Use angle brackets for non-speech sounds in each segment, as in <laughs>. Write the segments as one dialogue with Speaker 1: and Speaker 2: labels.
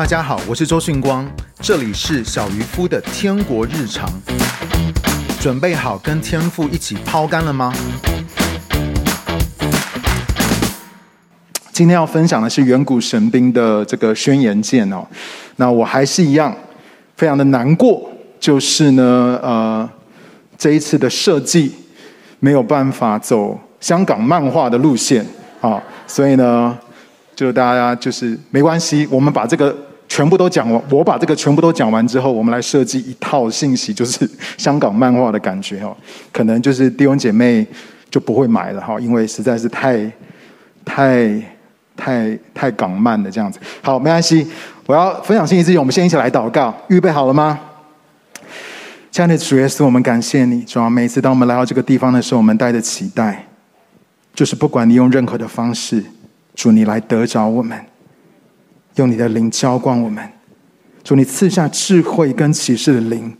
Speaker 1: 大家好，我是周迅光，这里是小渔夫的天国日常。准备好跟天父一起抛竿了吗？今天要分享的是远古神兵的这个宣言剑哦。那我还是一样，非常的难过，就是呢，呃，这一次的设计没有办法走香港漫画的路线啊，所以呢。就大家就是没关系，我们把这个全部都讲完。我把这个全部都讲完之后，我们来设计一套信息，就是香港漫画的感觉哦。可能就是弟兄姐妹就不会买了哈，因为实在是太、太、太、太港漫的这样子。好，没关系，我要分享信息之前，我们先一起来祷告。预备好了吗？亲爱的主耶稣，我们感谢你，主要每次当我们来到这个地方的时候，我们带着期待，就是不管你用任何的方式。主，你来得着我们，用你的灵浇灌我们。主，你赐下智慧跟启示的灵，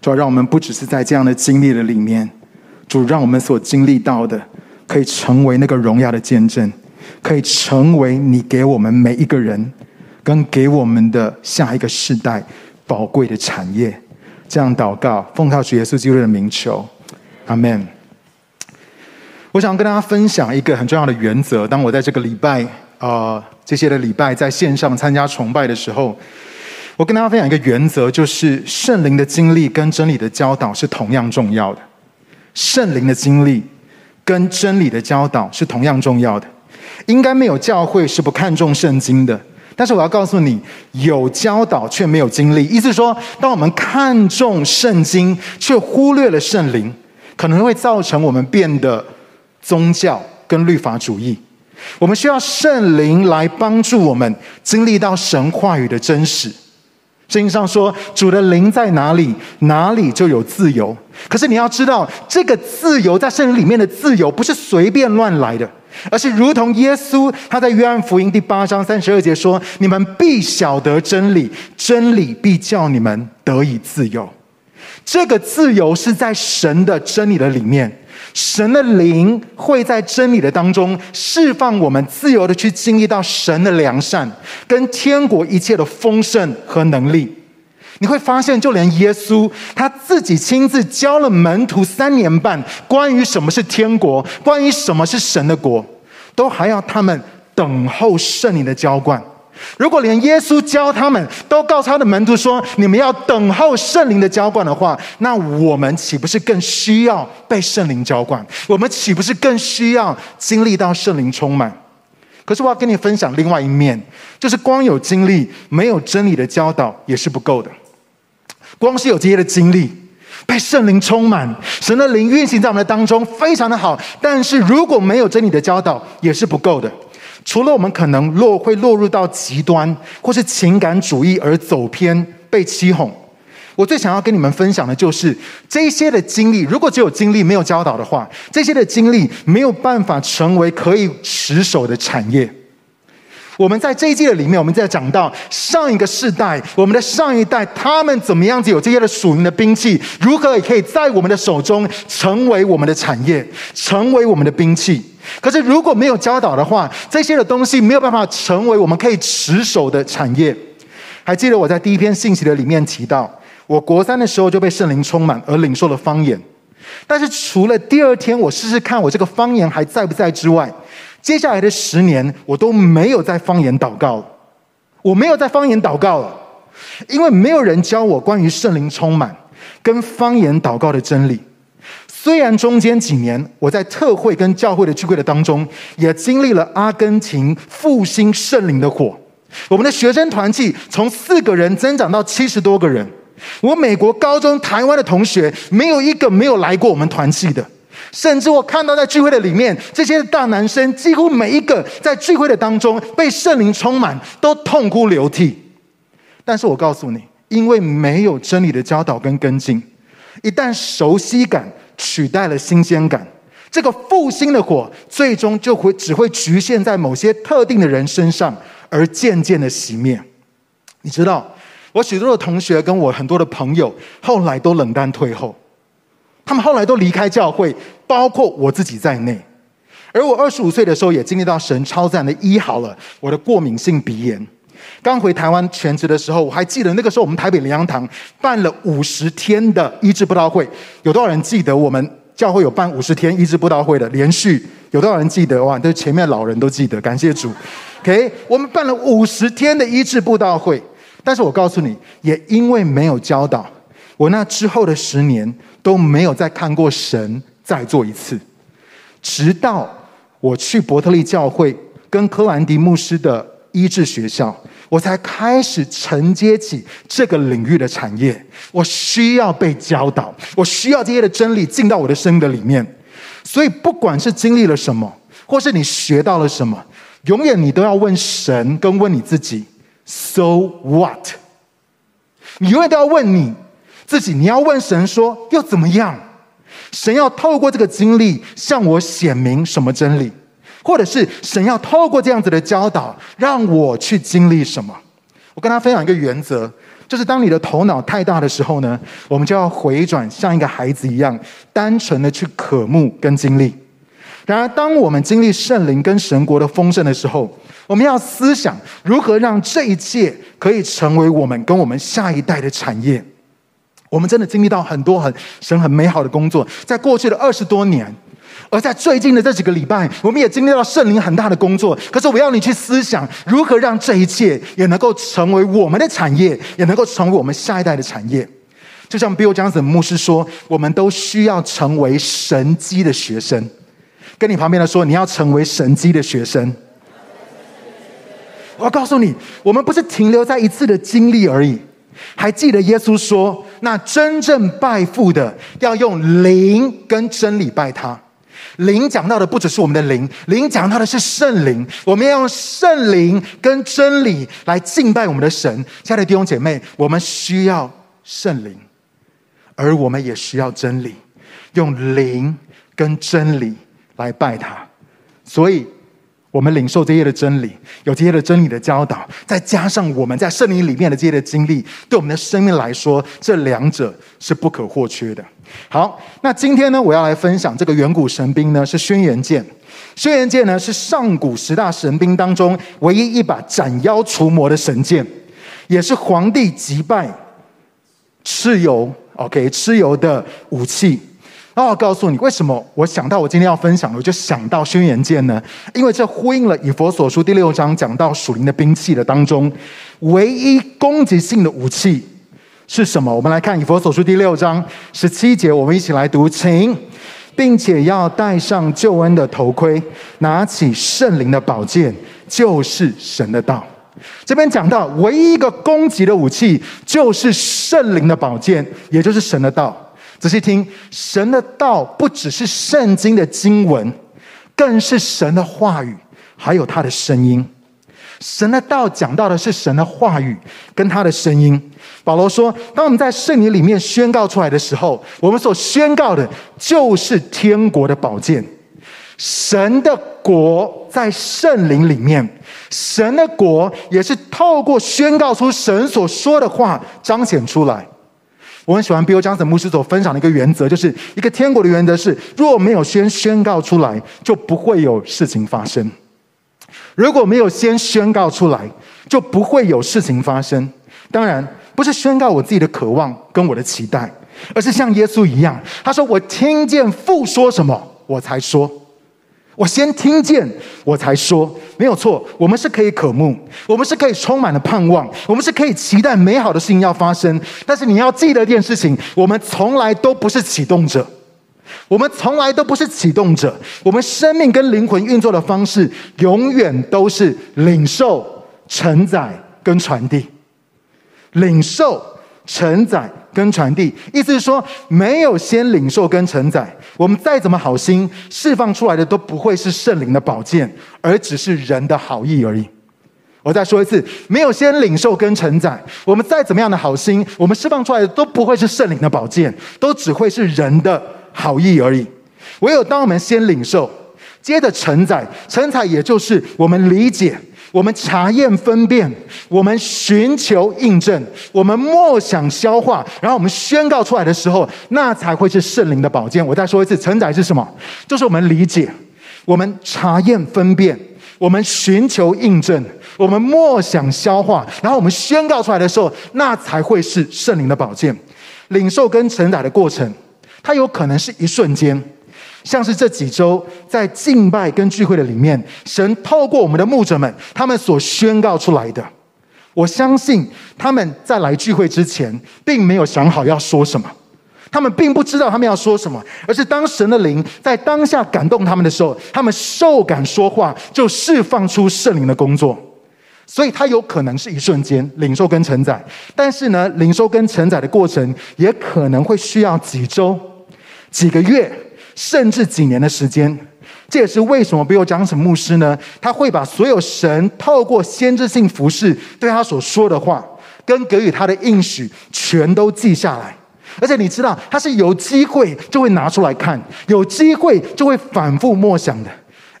Speaker 1: 主要让我们不只是在这样的经历的里面，主让我们所经历到的，可以成为那个荣耀的见证，可以成为你给我们每一个人，跟给我们的下一个世代宝贵的产业。这样祷告，奉靠主耶稣基督的名求，阿门。我想跟大家分享一个很重要的原则。当我在这个礼拜，呃，这些的礼拜在线上参加崇拜的时候，我跟大家分享一个原则，就是圣灵的经历跟真理的教导是同样重要的。圣灵的经历跟真理的教导是同样重要的。应该没有教会是不看重圣经的，但是我要告诉你，有教导却没有经历，意思说，当我们看重圣经却忽略了圣灵，可能会造成我们变得。宗教跟律法主义，我们需要圣灵来帮助我们经历到神话语的真实。圣经上说，主的灵在哪里，哪里就有自由。可是你要知道，这个自由在圣灵里面的自由，不是随便乱来的，而是如同耶稣他在约翰福音第八章三十二节说：“你们必晓得真理，真理必叫你们得以自由。”这个自由是在神的真理的里面。神的灵会在真理的当中释放我们，自由的去经历到神的良善跟天国一切的丰盛和能力。你会发现，就连耶稣他自己亲自教了门徒三年半，关于什么是天国，关于什么是神的国，都还要他们等候圣灵的浇灌。如果连耶稣教他们都告诉他的门徒说：“你们要等候圣灵的浇灌的话，那我们岂不是更需要被圣灵浇灌？我们岂不是更需要经历到圣灵充满？”可是我要跟你分享另外一面，就是光有经历没有真理的教导也是不够的。光是有这些的经历，被圣灵充满，神的灵运行在我们的当中，非常的好。但是如果没有真理的教导，也是不够的。除了我们可能落会落入到极端，或是情感主义而走偏被欺哄，我最想要跟你们分享的就是这些的经历。如果只有经历没有教导的话，这些的经历没有办法成为可以持守的产业。我们在这一季的里面，我们在讲到上一个世代，我们的上一代，他们怎么样子有这些的属灵的兵器，如何也可以在我们的手中成为我们的产业，成为我们的兵器。可是如果没有教导的话，这些的东西没有办法成为我们可以持守的产业。还记得我在第一篇信息的里面提到，我国三的时候就被圣灵充满而领受了方言，但是除了第二天我试试看我这个方言还在不在之外。接下来的十年，我都没有在方言祷告。我没有在方言祷告了，因为没有人教我关于圣灵充满跟方言祷告的真理。虽然中间几年我在特会跟教会的聚会的当中，也经历了阿根廷复兴圣灵的火。我们的学生团契从四个人增长到七十多个人。我美国高中、台湾的同学，没有一个没有来过我们团契的。甚至我看到在聚会的里面，这些大男生几乎每一个在聚会的当中被圣灵充满，都痛哭流涕。但是我告诉你，因为没有真理的教导跟跟进，一旦熟悉感取代了新鲜感，这个复兴的火最终就会只会局限在某些特定的人身上，而渐渐的熄灭。你知道，我许多的同学跟我很多的朋友，后来都冷淡退后。他们后来都离开教会，包括我自己在内。而我二十五岁的时候，也经历到神超赞的医好了我的过敏性鼻炎。刚回台湾全职的时候，我还记得那个时候我们台北灵粮堂办了五十天的医治布道会，有多少人记得我们教会有办五十天医治布道会的？连续有多少人记得？哇，都前面老人都记得，感谢主。OK，我们办了五十天的医治布道会，但是我告诉你，也因为没有教导，我那之后的十年都没有再看过神再做一次，直到我去伯特利教会跟柯兰迪牧师的医治学校。我才开始承接起这个领域的产业，我需要被教导，我需要这些的真理进到我的生命的里面。所以，不管是经历了什么，或是你学到了什么，永远你都要问神，跟问你自己：So what？你永远都要问你自己，你要问神说：又怎么样？神要透过这个经历向我显明什么真理？或者是神要透过这样子的教导，让我去经历什么？我跟他分享一个原则，就是当你的头脑太大的时候呢，我们就要回转，像一个孩子一样，单纯的去渴慕跟经历。然而，当我们经历圣灵跟神国的丰盛的时候，我们要思想如何让这一切可以成为我们跟我们下一代的产业。我们真的经历到很多很神很美好的工作，在过去的二十多年。而在最近的这几个礼拜，我们也经历到圣灵很大的工作。可是我要你去思想，如何让这一切也能够成为我们的产业，也能够成为我们下一代的产业。就像 Bill Johnson 牧师说，我们都需要成为神迹的学生。跟你旁边的说，你要成为神迹的学生。我要告诉你，我们不是停留在一次的经历而已。还记得耶稣说，那真正拜父的，要用灵跟真理拜他。灵讲到的不只是我们的灵，灵讲到的是圣灵。我们要用圣灵跟真理来敬拜我们的神。亲爱的弟兄姐妹，我们需要圣灵，而我们也需要真理，用灵跟真理来拜他。所以。我们领受这些的真理，有这些的真理的教导，再加上我们在圣灵里面的这些的经历，对我们的生命来说，这两者是不可或缺的。好，那今天呢，我要来分享这个远古神兵呢，是轩辕剑。轩辕剑呢，是上古十大神兵当中唯一一把斩妖除魔的神剑，也是皇帝击败蚩尤，OK，蚩尤的武器。那我告诉你，为什么我想到我今天要分享的，我就想到轩辕剑呢？因为这呼应了以弗所书第六章讲到属灵的兵器的当中，唯一攻击性的武器是什么？我们来看以弗所书第六章十七节，我们一起来读，请，并且要戴上救恩的头盔，拿起圣灵的宝剑，就是神的道。这边讲到唯一一个攻击的武器，就是圣灵的宝剑，也就是神的道。仔细听，神的道不只是圣经的经文，更是神的话语，还有他的声音。神的道讲到的是神的话语跟他的声音。保罗说，当我们在圣灵里面宣告出来的时候，我们所宣告的就是天国的宝剑。神的国在圣灵里面，神的国也是透过宣告出神所说的话彰显出来。我很喜欢 Bill Johnson 牧师所分享的一个原则，就是一个天国的原则是：若没有先宣告出来，就不会有事情发生；如果没有先宣告出来，就不会有事情发生。当然，不是宣告我自己的渴望跟我的期待，而是像耶稣一样，他说：“我听见父说什么，我才说。”我先听见，我才说，没有错。我们是可以渴慕，我们是可以充满了盼望，我们是可以期待美好的事情要发生。但是你要记得一件事情：我们从来都不是启动者，我们从来都不是启动者。我们生命跟灵魂运作的方式，永远都是领受、承载跟传递。领受、承载。跟传递，意思是说，没有先领受跟承载，我们再怎么好心，释放出来的都不会是圣灵的宝剑，而只是人的好意而已。我再说一次，没有先领受跟承载，我们再怎么样的好心，我们释放出来的都不会是圣灵的宝剑，都只会是人的好意而已。唯有当我们先领受，接着承载，承载也就是我们理解。我们查验分辨，我们寻求印证，我们默想消化，然后我们宣告出来的时候，那才会是圣灵的宝剑。我再说一次，承载是什么？就是我们理解，我们查验分辨，我们寻求印证，我们默想消化，然后我们宣告出来的时候，那才会是圣灵的宝剑。领受跟承载的过程，它有可能是一瞬间，像是这几周在敬拜跟聚会的里面，神透过我们的牧者们，他们所宣告出来的。我相信他们在来聚会之前，并没有想好要说什么，他们并不知道他们要说什么，而是当神的灵在当下感动他们的时候，他们受感说话，就释放出圣灵的工作。所以，它有可能是一瞬间领受跟承载，但是呢，领受跟承载的过程也可能会需要几周、几个月，甚至几年的时间。这也是为什么比如讲什么牧师呢？他会把所有神透过先知性服饰对他所说的话，跟给予他的应许，全都记下来。而且你知道，他是有机会就会拿出来看，有机会就会反复默想的。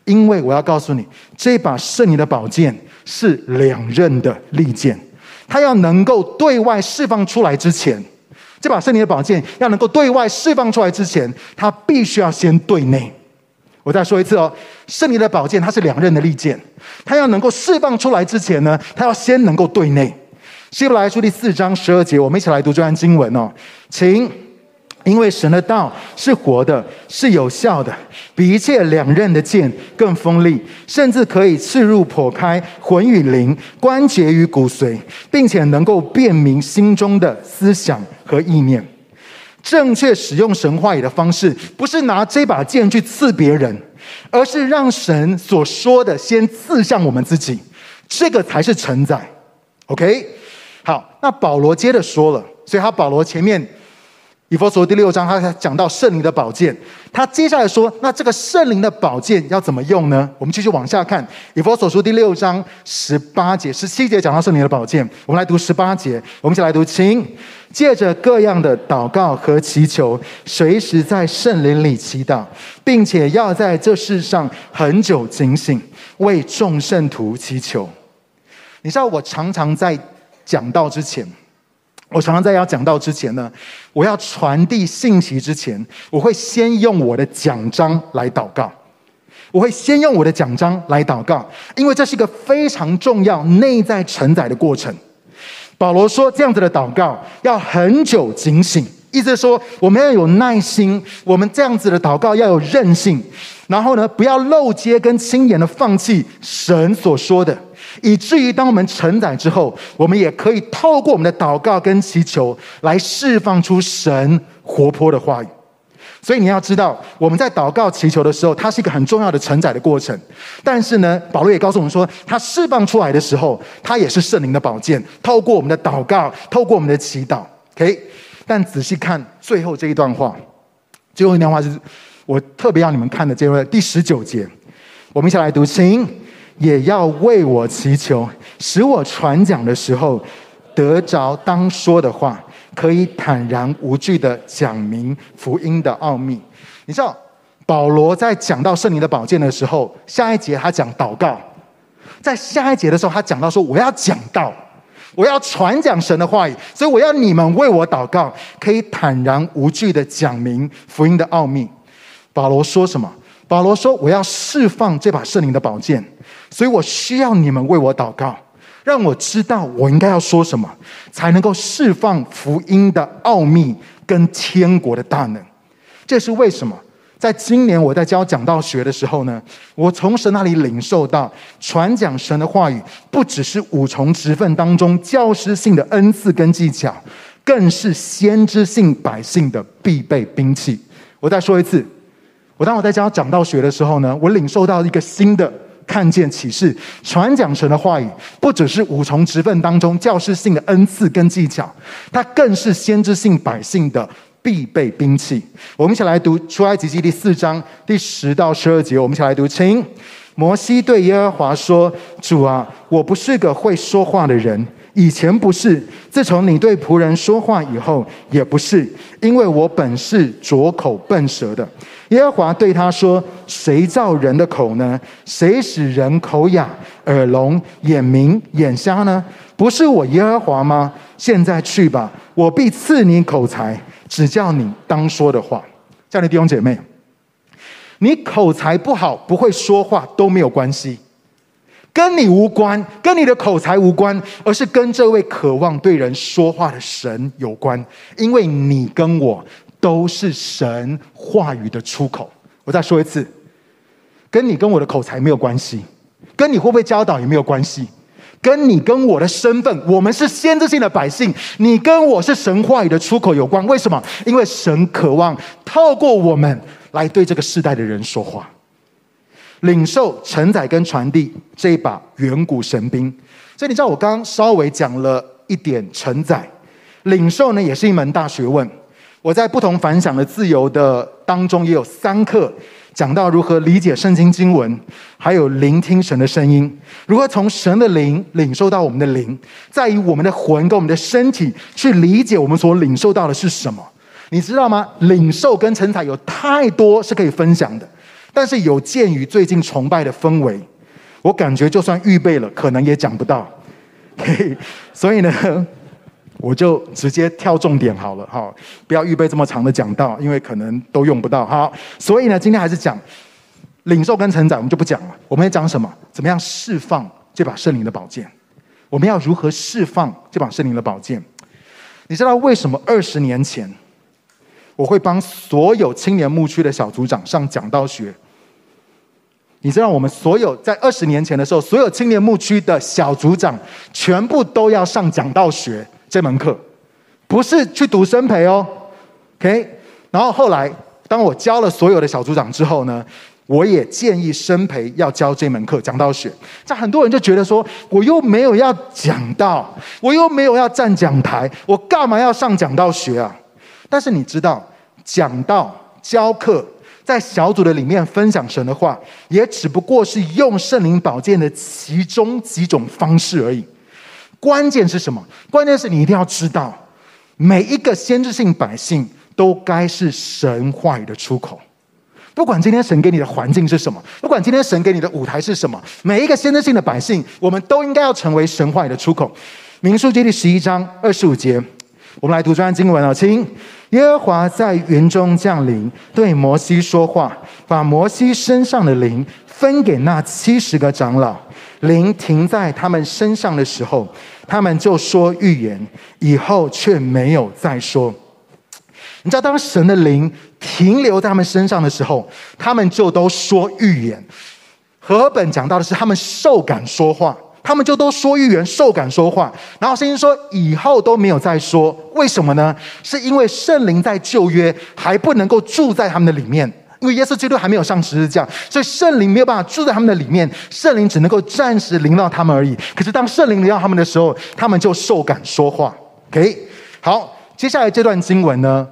Speaker 1: 因为我要告诉你，这把圣灵的宝剑。是两刃的利剑，它要能够对外释放出来之前，这把圣灵的宝剑要能够对外释放出来之前，它必须要先对内。我再说一次哦，圣灵的宝剑它是两刃的利剑，它要能够释放出来之前呢，它要先能够对内。希伯来书第四章十二节，我们一起来读这段经文哦，请。因为神的道是活的，是有效的，比一切两刃的剑更锋利，甚至可以刺入、剖开魂与灵、关节与骨髓，并且能够辨明心中的思想和意念。正确使用神话语的方式，不是拿这把剑去刺别人，而是让神所说的先刺向我们自己，这个才是承载。OK，好，那保罗接着说了，所以他保罗前面。以弗所第六章，他讲到圣灵的宝剑。他接下来说：“那这个圣灵的宝剑要怎么用呢？”我们继续往下看，以弗所书第六章十八节、十七节讲到圣灵的宝剑。我们来读十八节，我们一起来读：“请借着各样的祷告和祈求，随时在圣灵里祈祷，并且要在这世上很久警醒，为众圣徒祈求。”你知道，我常常在讲道之前。我常常在要讲到之前呢，我要传递信息之前，我会先用我的奖章来祷告。我会先用我的奖章来祷告，因为这是一个非常重要内在承载的过程。保罗说，这样子的祷告要很久警醒，意思是说我们要有耐心，我们这样子的祷告要有韧性，然后呢，不要漏接跟轻言的放弃神所说的。以至于当我们承载之后，我们也可以透过我们的祷告跟祈求来释放出神活泼的话语。所以你要知道，我们在祷告祈求的时候，它是一个很重要的承载的过程。但是呢，保罗也告诉我们说，它释放出来的时候，它也是圣灵的宝剑。透过我们的祷告，透过我们的祈祷，OK。但仔细看最后这一段话，最后一段话是我特别要你们看的这位第十九节，我们一起来读，请。也要为我祈求，使我传讲的时候得着当说的话，可以坦然无惧的讲明福音的奥秘。你知道，保罗在讲到圣灵的宝剑的时候，下一节他讲祷告，在下一节的时候他讲到说：“我要讲道，我要传讲神的话语，所以我要你们为我祷告，可以坦然无惧的讲明福音的奥秘。”保罗说什么？保罗说：“我要释放这把圣灵的宝剑。”所以我需要你们为我祷告，让我知道我应该要说什么，才能够释放福音的奥秘跟天国的大能。这是为什么？在今年我在教讲道学的时候呢，我从神那里领受到，传讲神的话语，不只是五重职分当中教师性的恩赐跟技巧，更是先知性百姓的必备兵器。我再说一次，我当我在教讲道学的时候呢，我领受到一个新的。看见启示，传讲神的话语，不只是五重职分当中教师性的恩赐跟技巧，它更是先知性百姓的必备兵器。我们一起来读出埃及记第四章第十到十二节，我们一起来读，请。摩西对耶和华说：“主啊，我不是个会说话的人。”以前不是，自从你对仆人说话以后，也不是，因为我本是拙口笨舌的。耶和华对他说：“谁造人的口呢？谁使人口哑、耳聋、眼明、眼瞎呢？不是我耶和华吗？现在去吧，我必赐你口才，指教你当说的话。”这样的弟兄姐妹，你口才不好，不会说话都没有关系。跟你无关，跟你的口才无关，而是跟这位渴望对人说话的神有关。因为你跟我都是神话语的出口。我再说一次，跟你跟我的口才没有关系，跟你会不会教导也没有关系，跟你跟我的身份，我们是先知性的百姓，你跟我是神话语的出口有关。为什么？因为神渴望透过我们来对这个世代的人说话。领受、承载跟传递这一把远古神兵，所以你知道我刚刚稍微讲了一点承载，领受呢也是一门大学问。我在不同凡响的自由的当中也有三课讲到如何理解圣经经文，还有聆听神的声音，如何从神的灵领受到我们的灵，再以我们的魂跟我们的身体去理解我们所领受到的是什么。你知道吗？领受跟承载有太多是可以分享的。但是有鉴于最近崇拜的氛围，我感觉就算预备了，可能也讲不到。所以呢，我就直接跳重点好了，哈，不要预备这么长的讲道，因为可能都用不到。好，所以呢，今天还是讲领受跟承载，我们就不讲了。我们要讲什么？怎么样释放这把圣灵的宝剑？我们要如何释放这把圣灵的宝剑？你知道为什么二十年前我会帮所有青年牧区的小组长上讲道学？你知道，我们所有在二十年前的时候，所有青年牧区的小组长全部都要上讲道学这门课，不是去读生培哦。OK，然后后来当我教了所有的小组长之后呢，我也建议生培要教这门课讲道学。这很多人就觉得说，我又没有要讲道，我又没有要站讲台，我干嘛要上讲道学啊？但是你知道，讲道教课。在小组的里面分享神的话，也只不过是用圣灵宝剑的其中几种方式而已。关键是什么？关键是你一定要知道，每一个先知性百姓都该是神话语的出口。不管今天神给你的环境是什么，不管今天神给你的舞台是什么，每一个先知性的百姓，我们都应该要成为神话语的出口。民数记第十一章二十五节。我们来读这段经文啊，请耶和华在云中降临，对摩西说话，把摩西身上的灵分给那七十个长老。灵停在他们身上的时候，他们就说预言，以后却没有再说。你知道，当神的灵停留在他们身上的时候，他们就都说预言。和本讲到的是他们受感说话。他们就都说预言，受感说话，然后圣经说以后都没有再说，为什么呢？是因为圣灵在旧约还不能够住在他们的里面，因为耶稣基督还没有上十字架，所以圣灵没有办法住在他们的里面，圣灵只能够暂时临到他们而已。可是当圣灵临到他们的时候，他们就受感说话。OK，好，接下来这段经文呢？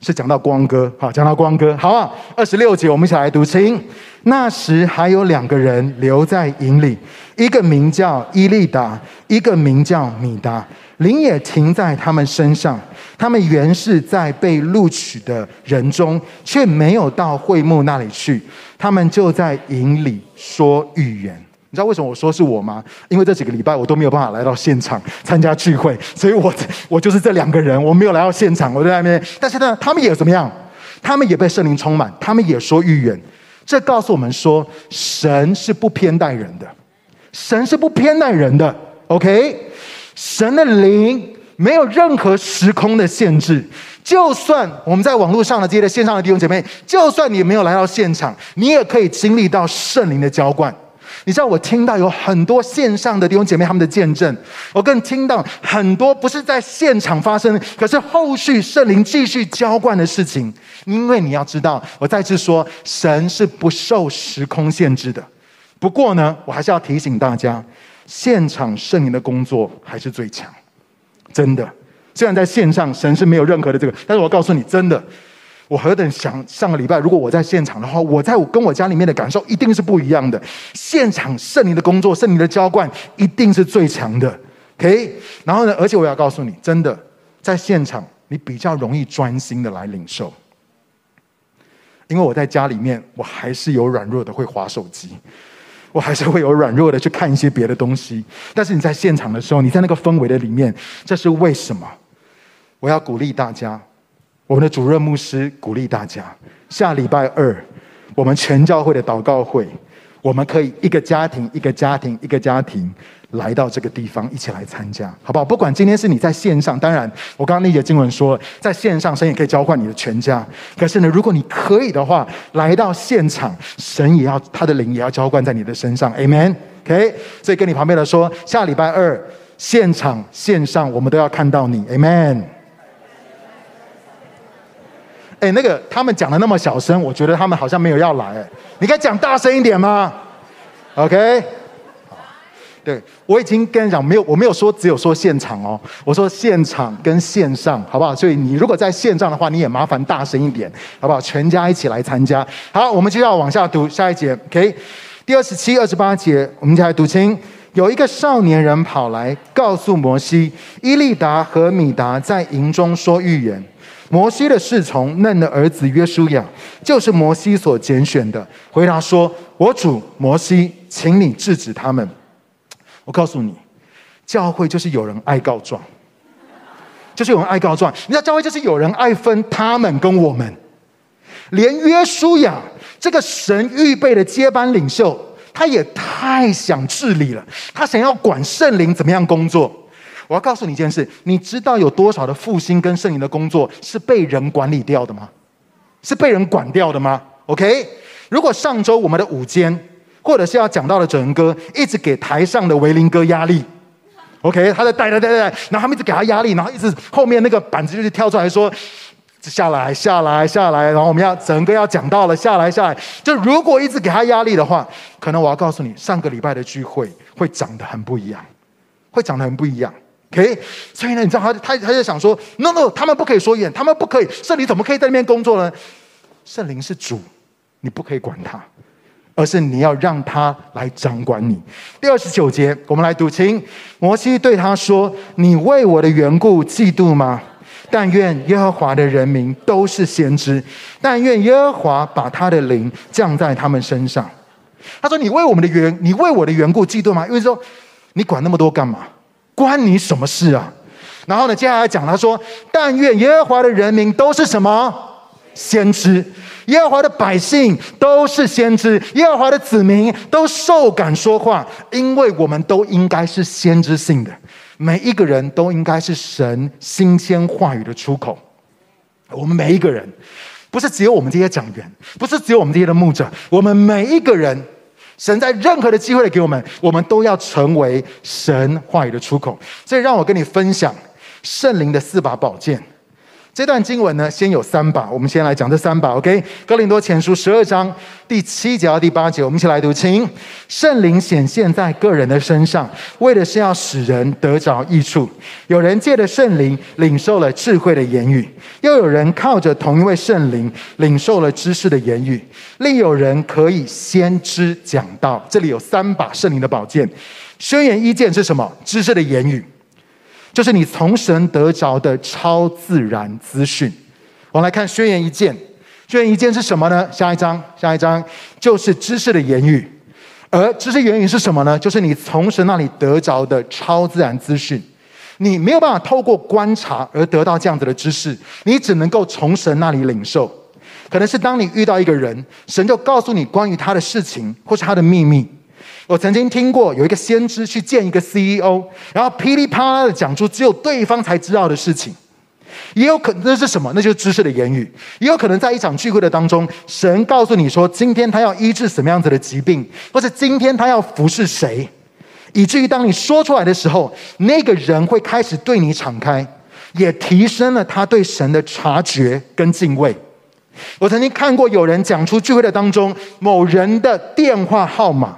Speaker 1: 是讲到光哥，好，讲到光哥，好啊。二十六节，我们一起来读，清。那时还有两个人留在营里，一个名叫伊利达，一个名叫米达，灵也停在他们身上。他们原是在被录取的人中，却没有到会幕那里去。他们就在营里说预言。你知道为什么我说是我吗？因为这几个礼拜我都没有办法来到现场参加聚会，所以我 <laughs> 我就是这两个人，我没有来到现场，我在那边。但是呢，他们也怎么样？他们也被圣灵充满，他们也说预言。这告诉我们说，神是不偏待人的，神是不偏待人的。OK，神的灵没有任何时空的限制。就算我们在网络上的这些线上的弟兄姐妹，就算你没有来到现场，你也可以经历到圣灵的浇灌。你知道我听到有很多线上的弟兄姐妹他们的见证，我更听到很多不是在现场发生，可是后续圣灵继续浇灌的事情。因为你要知道，我再次说，神是不受时空限制的。不过呢，我还是要提醒大家，现场圣灵的工作还是最强，真的。虽然在线上神是没有任何的这个，但是我告诉你，真的。我何等想上个礼拜，如果我在现场的话，我在我跟我家里面的感受一定是不一样的。现场圣灵的工作，圣灵的浇灌一定是最强的。OK，然后呢，而且我要告诉你，真的在现场你比较容易专心的来领受，因为我在家里面我还是有软弱的会划手机，我还是会有软弱的去看一些别的东西。但是你在现场的时候，你在那个氛围的里面，这是为什么？我要鼓励大家。我们的主任牧师鼓励大家，下礼拜二，我们全教会的祷告会，我们可以一个家庭一个家庭一个家庭来到这个地方一起来参加，好不好？不管今天是你在线上，当然我刚刚那节经文说，在线上神也可以召唤你的全家。可是呢，如果你可以的话，来到现场，神也要他的灵也要浇灌在你的身上，Amen。OK，所以跟你旁边的说，下礼拜二现场线上我们都要看到你，Amen。哎，那个他们讲的那么小声，我觉得他们好像没有要来。你可以讲大声一点吗？OK，对，我已经跟你讲，没有，我没有说只有说现场哦，我说现场跟线上，好不好？所以你如果在线上的话，你也麻烦大声一点，好不好？全家一起来参加。好，我们就要往下读下一节，OK，第二十七、二十八节，我们就来读清。有一个少年人跑来告诉摩西，伊利达和米达在营中说预言。摩西的侍从嫩的儿子约书亚，就是摩西所拣选的，回答说：“我主摩西，请你制止他们。”我告诉你，教会就是有人爱告状，就是有人爱告状。你知道，教会就是有人爱分他们跟我们。连约书亚这个神预备的接班领袖，他也太想治理了，他想要管圣灵怎么样工作。我要告诉你一件事，你知道有多少的复兴跟圣灵的工作是被人管理掉的吗？是被人管掉的吗？OK，如果上周我们的舞间，或者是要讲到的整哥，一直给台上的维林哥压力，OK，他在带带带带，然后他们一直给他压力，然后一直后面那个板子就是跳出来说下来下来下来，然后我们要整个要讲到了下来下来，就如果一直给他压力的话，可能我要告诉你，上个礼拜的聚会会长得很不一样，会长得很不一样。OK，所以呢，你知道他他他就想说，No No，他们不可以说言，他们不可以，圣灵怎么可以在那边工作呢？圣灵是主，你不可以管他，而是你要让他来掌管你。第二十九节，我们来读经。摩西对他说：“你为我的缘故嫉妒吗？但愿耶和华的人民都是先知，但愿耶和华把他的灵降在他们身上。”他说：“你为我们的缘，你为我的缘故嫉妒吗？因为说你管那么多干嘛？”关你什么事啊？然后呢，接下来讲，他说：“但愿耶和华的人民都是什么先知，耶和华的百姓都是先知，耶和华的子民都受感说话，因为我们都应该是先知性的，每一个人都应该是神新鲜话语的出口。我们每一个人，不是只有我们这些讲员，不是只有我们这些的牧者，我们每一个人。”神在任何的机会给我们，我们都要成为神话语的出口。所以，让我跟你分享圣灵的四把宝剑。这段经文呢，先有三把，我们先来讲这三把。OK，哥林多前书十二章第七节到第八节，我们一起来读。请圣灵显现在个人的身上，为的是要使人得着益处。有人借着圣灵领受了智慧的言语，又有人靠着同一位圣灵领受了知识的言语，另有人可以先知讲道。这里有三把圣灵的宝剑。宣言一剑是什么？知识的言语。就是你从神得着的超自然资讯。我们来看宣言一件，宣言一件是什么呢？下一章，下一章就是知识的言语。而知识言语是什么呢？就是你从神那里得着的超自然资讯。你没有办法透过观察而得到这样子的知识，你只能够从神那里领受。可能是当你遇到一个人，神就告诉你关于他的事情，或是他的秘密。我曾经听过有一个先知去见一个 CEO，然后噼里啪啦的讲出只有对方才知道的事情，也有可能那是什么？那就是知识的言语。也有可能在一场聚会的当中，神告诉你说，今天他要医治什么样子的疾病，或者今天他要服侍谁，以至于当你说出来的时候，那个人会开始对你敞开，也提升了他对神的察觉跟敬畏。我曾经看过有人讲出聚会的当中某人的电话号码。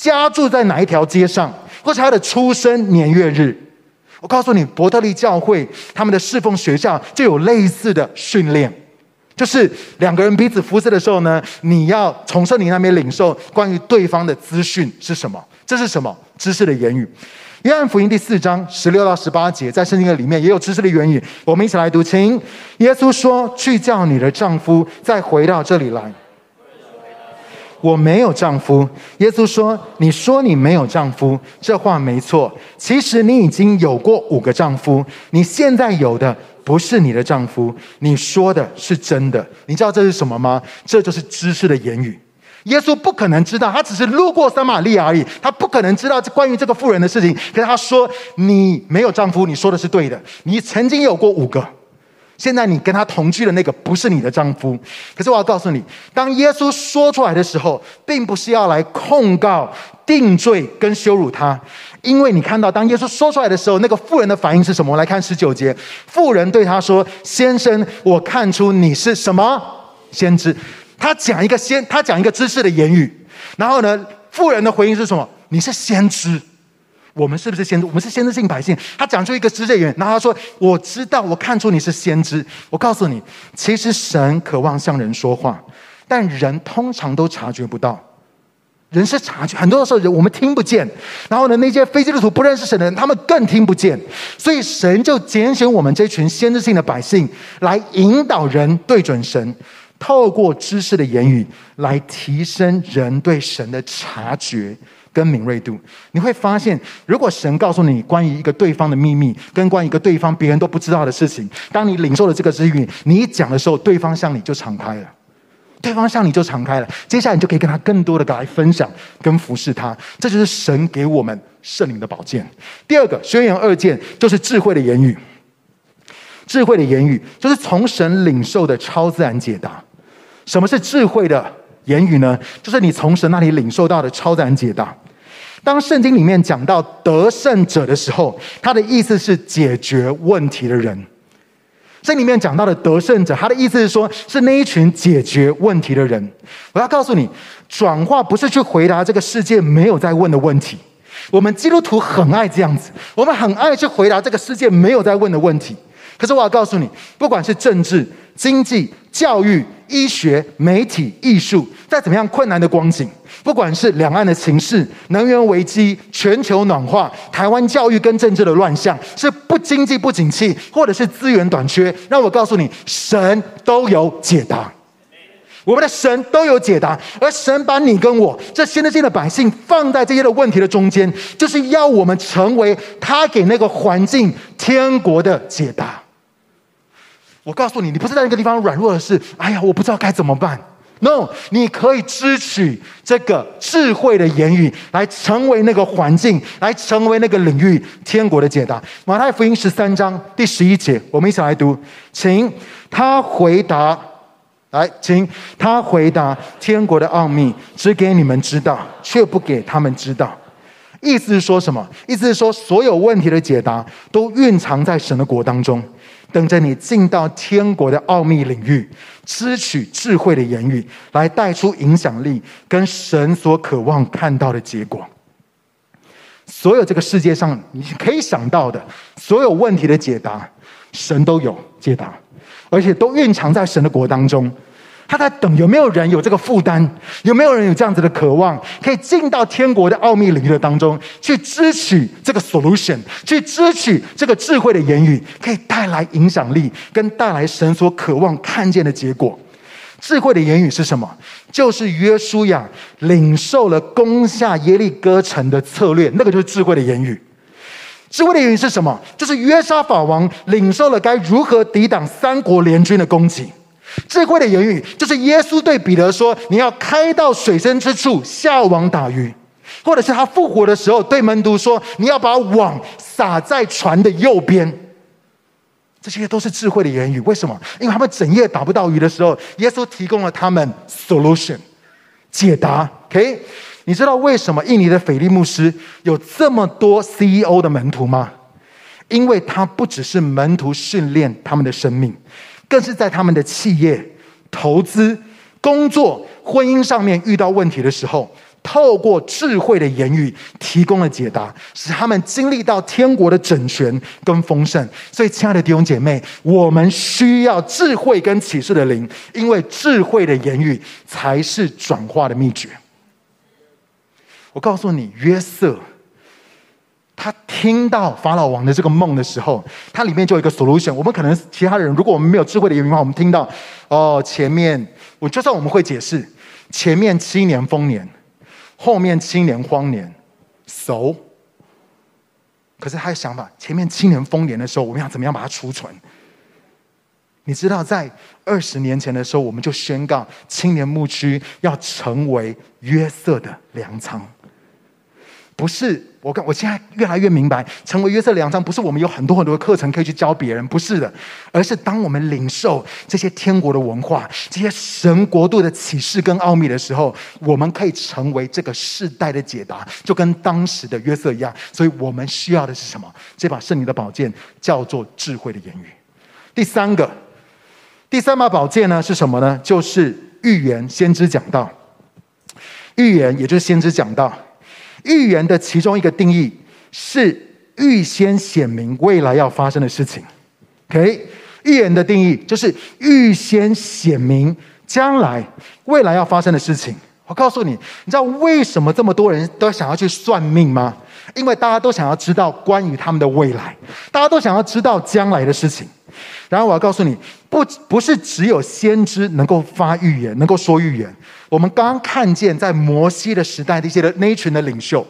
Speaker 1: 家住在哪一条街上，或是他的出生年月日？我告诉你，伯特利教会他们的侍奉学校就有类似的训练，就是两个人彼此服侍的时候呢，你要从圣灵那边领受关于对方的资讯是什么？这是什么？知识的言语。约翰福音第四章十六到十八节，在圣经的里面也有知识的言语。我们一起来读，请耶稣说：“去叫你的丈夫再回到这里来。”我没有丈夫，耶稣说：“你说你没有丈夫，这话没错。其实你已经有过五个丈夫，你现在有的不是你的丈夫。你说的是真的。你知道这是什么吗？这就是知识的言语。耶稣不可能知道，他只是路过撒玛利亚而已，他不可能知道关于这个妇人的事情。可是他说：“你没有丈夫，你说的是对的。你曾经有过五个，现在你跟他同居的那个不是你的丈夫。可是我要告诉你，当耶稣说出来的时候，并不是要来控告、定罪跟羞辱他，因为你看到当耶稣说出来的时候，那个妇人的反应是什么？来看十九节，妇人对他说：‘先生，我看出你是什么先知。’他讲一个先，他讲一个知识的言语，然后呢，妇人的回应是什么？你是先知，我们是不是先知？我们是先知性百姓。他讲出一个知识的言语，然后他说：“我知道，我看出你是先知。”我告诉你，其实神渴望向人说话，但人通常都察觉不到。人是察觉，很多的时候人我们听不见。然后呢，那些非基督徒不认识神的人，他们更听不见。所以神就拣选我们这群先知性的百姓，来引导人对准神。透过知识的言语来提升人对神的察觉跟敏锐度，你会发现，如果神告诉你关于一个对方的秘密，跟关于一个对方别人都不知道的事情，当你领受了这个资讯，你一讲的时候，对方向你就敞开了，对方向你就敞开了，接下来你就可以跟他更多的来分享跟服侍他，这就是神给我们圣灵的宝剑。第二个宣言二剑就是智慧的言语，智慧的言语就是从神领受的超自然解答。什么是智慧的言语呢？就是你从神那里领受到的超自然解答。当圣经里面讲到得胜者的时候，他的意思是解决问题的人。这里面讲到的得胜者，他的意思是说，是那一群解决问题的人。我要告诉你，转化不是去回答这个世界没有在问的问题。我们基督徒很爱这样子，我们很爱去回答这个世界没有在问的问题。可是我要告诉你，不管是政治、经济、教育、医学、媒体、艺术，在怎么样困难的光景，不管是两岸的情势、能源危机、全球暖化、台湾教育跟政治的乱象，是不经济不景气，或者是资源短缺，让我告诉你，神都有解答。我们的神都有解答，而神把你跟我这先知性的百姓放在这些的问题的中间，就是要我们成为他给那个环境天国的解答。我告诉你，你不是在那个地方软弱的是，哎呀，我不知道该怎么办。No，你可以支取这个智慧的言语，来成为那个环境，来成为那个领域天国的解答。马太福音十三章第十一节，我们一起来读，请他回答，来，请他回答，天国的奥秘只给你们知道，却不给他们知道。意思是说什么？意思是说，所有问题的解答都蕴藏在神的国当中。等着你进到天国的奥秘领域，支取智慧的言语，来带出影响力跟神所渴望看到的结果。所有这个世界上你可以想到的所有问题的解答，神都有解答，而且都蕴藏在神的国当中。他在等有没有人有这个负担，有没有人有这样子的渴望，可以进到天国的奥秘领域的当中去支取这个 solution，去支取这个智慧的言语，可以带来影响力，跟带来神所渴望看见的结果。智慧的言语是什么？就是约书亚领受了攻下耶利哥城的策略，那个就是智慧的言语。智慧的言语是什么？就是约沙法王领受了该如何抵挡三国联军的攻击。智慧的言语就是耶稣对彼得说：“你要开到水深之处下网打鱼。”或者是他复活的时候对门徒说：“你要把网撒在船的右边。”这些都是智慧的言语。为什么？因为他们整夜打不到鱼的时候，耶稣提供了他们 solution 解答。OK，你知道为什么印尼的斐利牧师有这么多 CEO 的门徒吗？因为他不只是门徒训练他们的生命。更是在他们的企业、投资、工作、婚姻上面遇到问题的时候，透过智慧的言语提供了解答，使他们经历到天国的整全跟丰盛。所以，亲爱的弟兄姐妹，我们需要智慧跟启示的灵，因为智慧的言语才是转化的秘诀。我告诉你，约瑟。他听到法老王的这个梦的时候，他里面就有一个 solution。我们可能其他人，如果我们没有智慧的言语的话，我们听到哦，前面我就算我们会解释，前面七年丰年，后面七年荒年，so。可是他的想法，前面七年丰年的时候，我们要怎么样把它储存？你知道，在二十年前的时候，我们就宣告青年牧区要成为约瑟的粮仓。不是我，我现在越来越明白，成为约瑟粮仓不是我们有很多很多的课程可以去教别人，不是的，而是当我们领受这些天国的文化、这些神国度的启示跟奥秘的时候，我们可以成为这个世代的解答，就跟当时的约瑟一样。所以我们需要的是什么？这把圣灵的宝剑叫做智慧的言语。第三个，第三把宝剑呢是什么呢？就是预言、先知讲道。预言也就是先知讲道。预言的其中一个定义是预先显明未来要发生的事情。OK，预言的定义就是预先显明将来未来要发生的事情。我告诉你，你知道为什么这么多人都想要去算命吗？因为大家都想要知道关于他们的未来，大家都想要知道将来的事情。然后我要告诉你，不不是只有先知能够发预言，能够说预言。我们刚看见，在摩西的时代，这些的那群的领袖，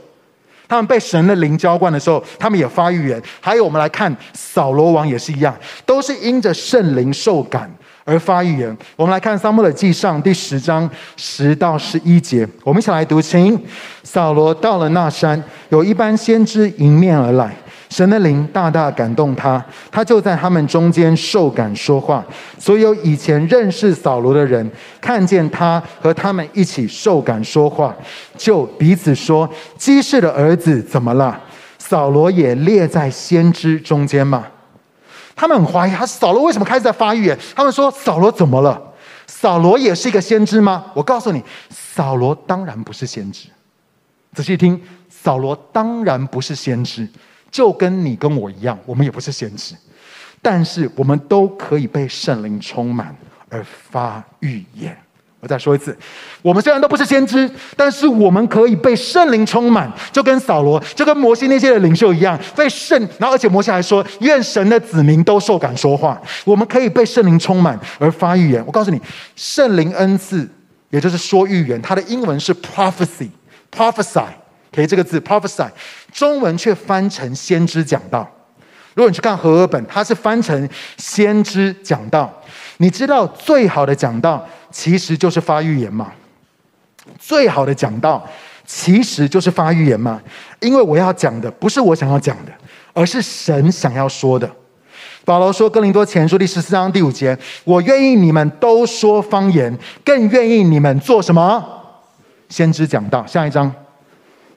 Speaker 1: 他们被神的灵浇灌的时候，他们也发预言。还有，我们来看扫罗王也是一样，都是因着圣灵受感而发预言。我们来看撒母耳记上第十章十到十一节，我们一起来读，清。扫罗到了那山，有一班先知迎面而来。神的灵大大感动他，他就在他们中间受感说话。所有以前认识扫罗的人，看见他和他们一起受感说话，就彼此说：“基士的儿子怎么了？”扫罗也列在先知中间吗？他们很怀疑他扫罗为什么开始在发预言？他们说：“扫罗怎么了？扫罗也是一个先知吗？”我告诉你，扫罗当然不是先知。仔细听，扫罗当然不是先知。就跟你跟我一样，我们也不是先知，但是我们都可以被圣灵充满而发预言。我再说一次，我们虽然都不是先知，但是我们可以被圣灵充满，就跟扫罗、就跟摩西那些的领袖一样，被圣。然后，而且摩西还说：“愿神的子民都受感说话。”我们可以被圣灵充满而发预言。我告诉你，圣灵恩赐，也就是说预言，它的英文是 prophecy，prophesy。可以这个字 prophesy，中文却翻成先知讲道。如果你去看和合本，它是翻成先知讲道。你知道最好的讲道其实就是发预言吗？最好的讲道其实就是发预言吗？因为我要讲的不是我想要讲的，而是神想要说的。保罗说，《哥林多前书》第十四章第五节：“我愿意你们都说方言，更愿意你们做什么？先知讲道。”下一章。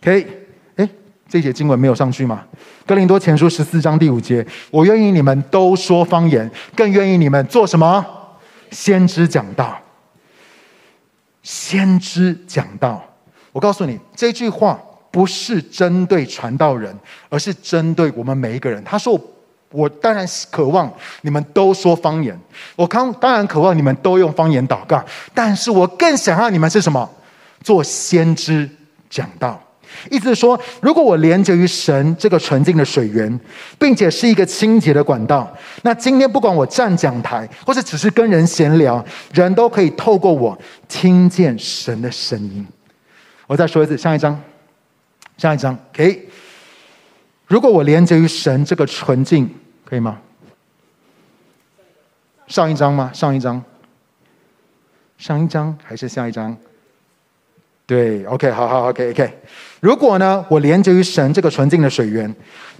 Speaker 1: 可以，哎，这节经文没有上去吗？哥林多前书十四章第五节，我愿意你们都说方言，更愿意你们做什么？先知讲道。先知讲道，我告诉你，这句话不是针对传道人，而是针对我们每一个人。他说：“我当然渴望你们都说方言，我当当然渴望你们都用方言祷告，但是我更想让你们是什么？做先知讲道。”意思是说，如果我连接于神这个纯净的水源，并且是一个清洁的管道，那今天不管我站讲台，或者只是跟人闲聊，人都可以透过我听见神的声音。我再说一次，下一张，下一张，可以。如果我连接于神这个纯净，可以吗？上一张吗？上一张，上一张还是下一张？对，OK，好好，OK，OK。如果呢，我连接于神这个纯净的水源，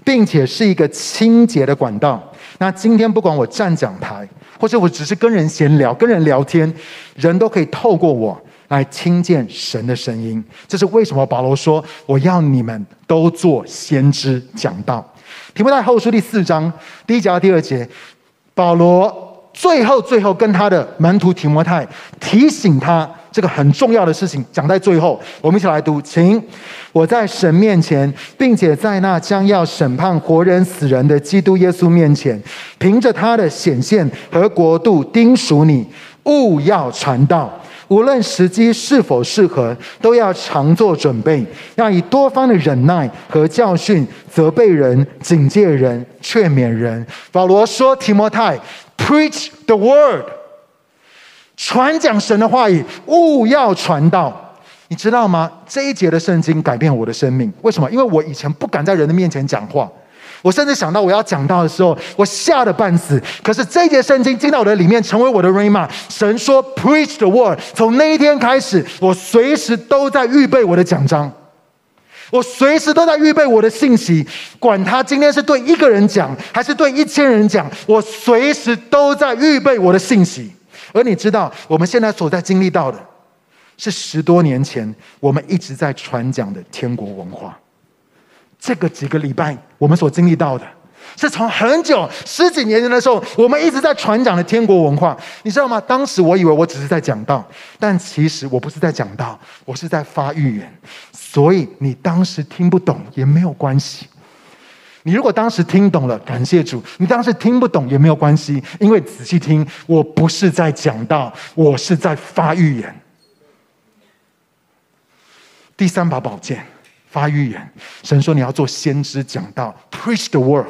Speaker 1: 并且是一个清洁的管道，那今天不管我站讲台，或者我只是跟人闲聊、跟人聊天，人都可以透过我来听见神的声音。这是为什么保罗说我要你们都做先知讲道。提摩太后书第四章第一节到第二节，保罗最后最后跟他的门徒提摩太提醒他。这个很重要的事情讲在最后，我们一起来读，请我在神面前，并且在那将要审判活人死人的基督耶稣面前，凭着他的显现和国度，叮嘱你，勿要传道，无论时机是否适合，都要常做准备，要以多方的忍耐和教训责备人、警戒人、劝勉人。保罗说：“提摩太，preach the word。”传讲神的话语，务要传道。你知道吗？这一节的圣经改变我的生命。为什么？因为我以前不敢在人的面前讲话，我甚至想到我要讲道的时候，我吓得半死。可是这一节圣经进到我的里面，成为我的 Rhema。神说 Preach the word。从那一天开始，我随时都在预备我的奖章，我随时都在预备我的信息。管他今天是对一个人讲，还是对一千人讲，我随时都在预备我的信息。而你知道，我们现在所在经历到的，是十多年前我们一直在传讲的天国文化。这个几个礼拜，我们所经历到的，是从很久十几年前的时候，我们一直在传讲的天国文化，你知道吗？当时我以为我只是在讲道，但其实我不是在讲道，我是在发预言。所以你当时听不懂也没有关系。你如果当时听懂了，感谢主；你当时听不懂也没有关系，因为仔细听，我不是在讲道，我是在发预言。第三把宝剑。发预言，神说你要做先知讲道，preach the world，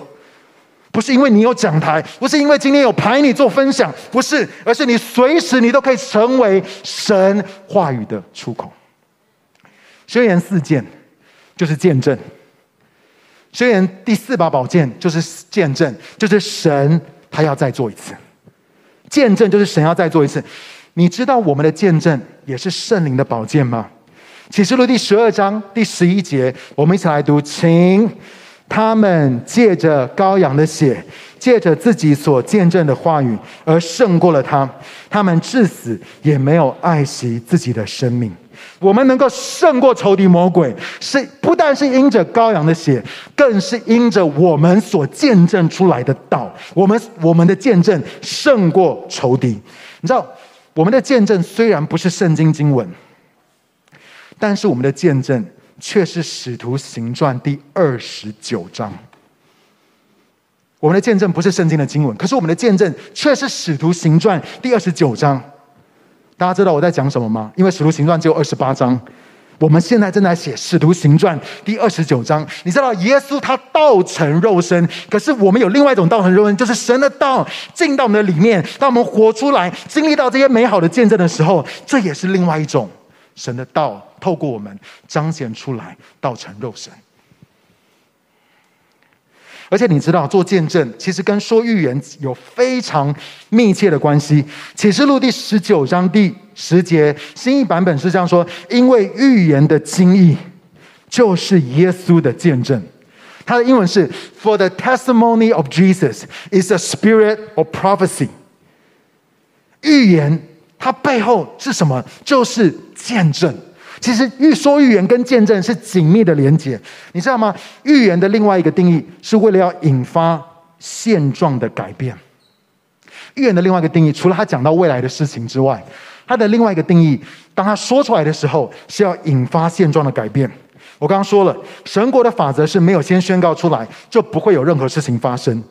Speaker 1: 不是因为你有讲台，不是因为今天有排你做分享，不是，而是你随时你都可以成为神话语的出口。宣言四剑就是见证，宣言第四把宝剑就是见证，就是神他要再做一次，见证就是神要再做一次。你知道我们的见证也是圣灵的宝剑吗？启示录第十二章第十一节，我们一起来读，请他们借着羔羊的血，借着自己所见证的话语，而胜过了他。他们至死也没有爱惜自己的生命。我们能够胜过仇敌魔鬼，是不但是因着羔羊的血，更是因着我们所见证出来的道。我们我们的见证胜过仇敌。你知道，我们的见证虽然不是圣经经文。但是我们的见证却是《使徒行传》第二十九章。我们的见证不是圣经的经文，可是我们的见证却是《使徒行传》第二十九章。大家知道我在讲什么吗？因为《使徒行传》只有二十八章，我们现在正在写《使徒行传》第二十九章。你知道，耶稣他道成肉身，可是我们有另外一种道成肉身，就是神的道进到我们的里面，当我们活出来，经历到这些美好的见证的时候，这也是另外一种。神的道透过我们彰显出来，道成肉身。而且你知道，做见证其实跟说预言有非常密切的关系。启示录第十九章第十节，新译版本是这样说：因为预言的精义就是耶稣的见证。它的英文是：For the testimony of Jesus is a spirit of prophecy。预言。它背后是什么？就是见证。其实预说预言跟见证是紧密的连接，你知道吗？预言的另外一个定义是为了要引发现状的改变。预言的另外一个定义，除了他讲到未来的事情之外，他的另外一个定义，当他说出来的时候，是要引发现状的改变。我刚刚说了，神国的法则是没有先宣告出来，就不会有任何事情发生。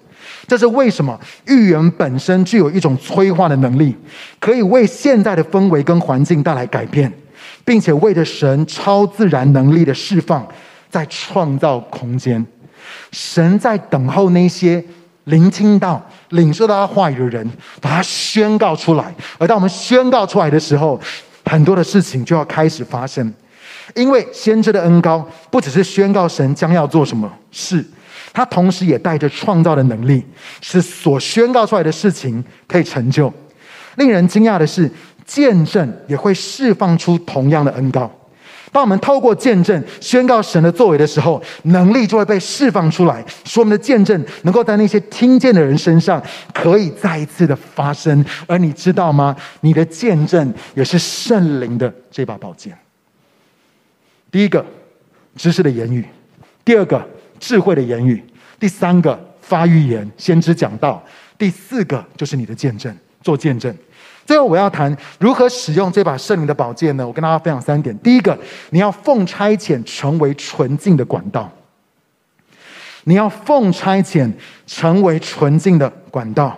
Speaker 1: 这是为什么？预言本身具有一种催化的能力，可以为现在的氛围跟环境带来改变，并且为着神超自然能力的释放，在创造空间。神在等候那些聆听到、领受到他话语的人，把它宣告出来。而当我们宣告出来的时候，很多的事情就要开始发生，因为先知的恩高不只是宣告神将要做什么事。他同时也带着创造的能力，使所宣告出来的事情可以成就。令人惊讶的是，见证也会释放出同样的恩膏。当我们透过见证宣告神的作为的时候，能力就会被释放出来，使我们的见证能够在那些听见的人身上可以再一次的发生。而你知道吗？你的见证也是圣灵的这把宝剑。第一个，知识的言语；第二个。智慧的言语，第三个发预言，先知讲道，第四个就是你的见证，做见证。最后我要谈如何使用这把圣灵的宝剑呢？我跟大家分享三点。第一个，你要奉差遣成为纯净的管道。你要奉差遣成为纯净的管道。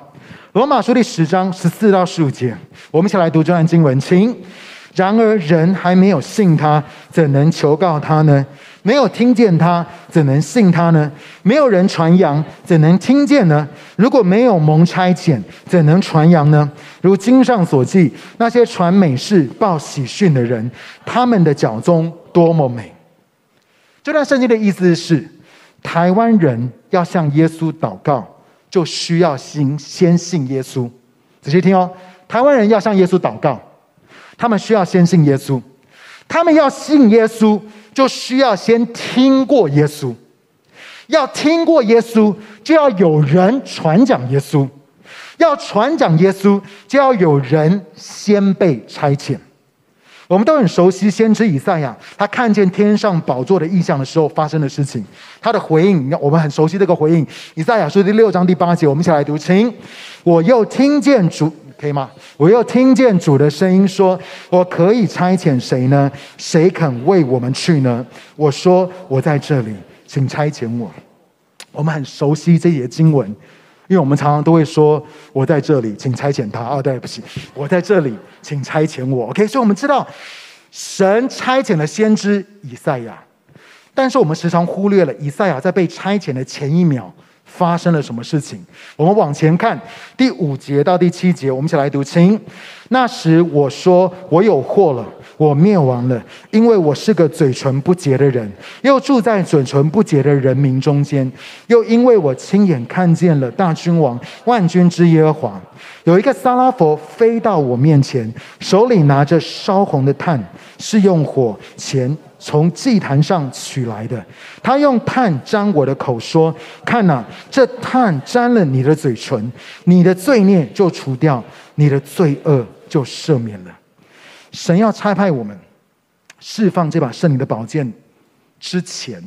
Speaker 1: 罗马书第十章十四到十五节，我们一起来读这段经文，请。然而人还没有信他，怎能求告他呢？没有听见他，怎能信他呢？没有人传扬，怎能听见呢？如果没有蒙差遣，怎能传扬呢？如经上所记，那些传美事、报喜讯的人，他们的脚踪多么美！这段圣经的意思是，台湾人要向耶稣祷告，就需要先先信耶稣。仔细听哦，台湾人要向耶稣祷告，他们需要先信耶稣。他们要信耶稣，就需要先听过耶稣。要听过耶稣，就要有人传讲耶稣；要传讲耶稣，就要有人先被差遣。我们都很熟悉先知以赛亚，他看见天上宝座的异象的时候发生的事情。他的回应，我们很熟悉这个回应。以赛亚书第六章第八节，我们一起来读，请。我又听见主，可以吗？我又听见主的声音说：“我可以差遣谁呢？谁肯为我们去呢？”我说：“我在这里，请差遣我。”我们很熟悉这些经文。因为我们常常都会说：“我在这里，请差遣他。”哦，对不起，我在这里，请差遣我。OK，所以我们知道神差遣了先知以赛亚，但是我们时常忽略了以赛亚在被差遣的前一秒发生了什么事情。我们往前看第五节到第七节，我们一起来读，请。那时我说：“我有祸了。”我灭亡了，因为我是个嘴唇不洁的人，又住在嘴唇不洁的人民中间，又因为我亲眼看见了大君王万军之耶和华，有一个撒拉弗飞到我面前，手里拿着烧红的炭，是用火钳从祭坛上取来的。他用炭沾我的口，说：“看呐，这炭沾了你的嘴唇，你的罪孽就除掉，你的罪恶就赦免了。”神要差派我们释放这把圣灵的宝剑之前，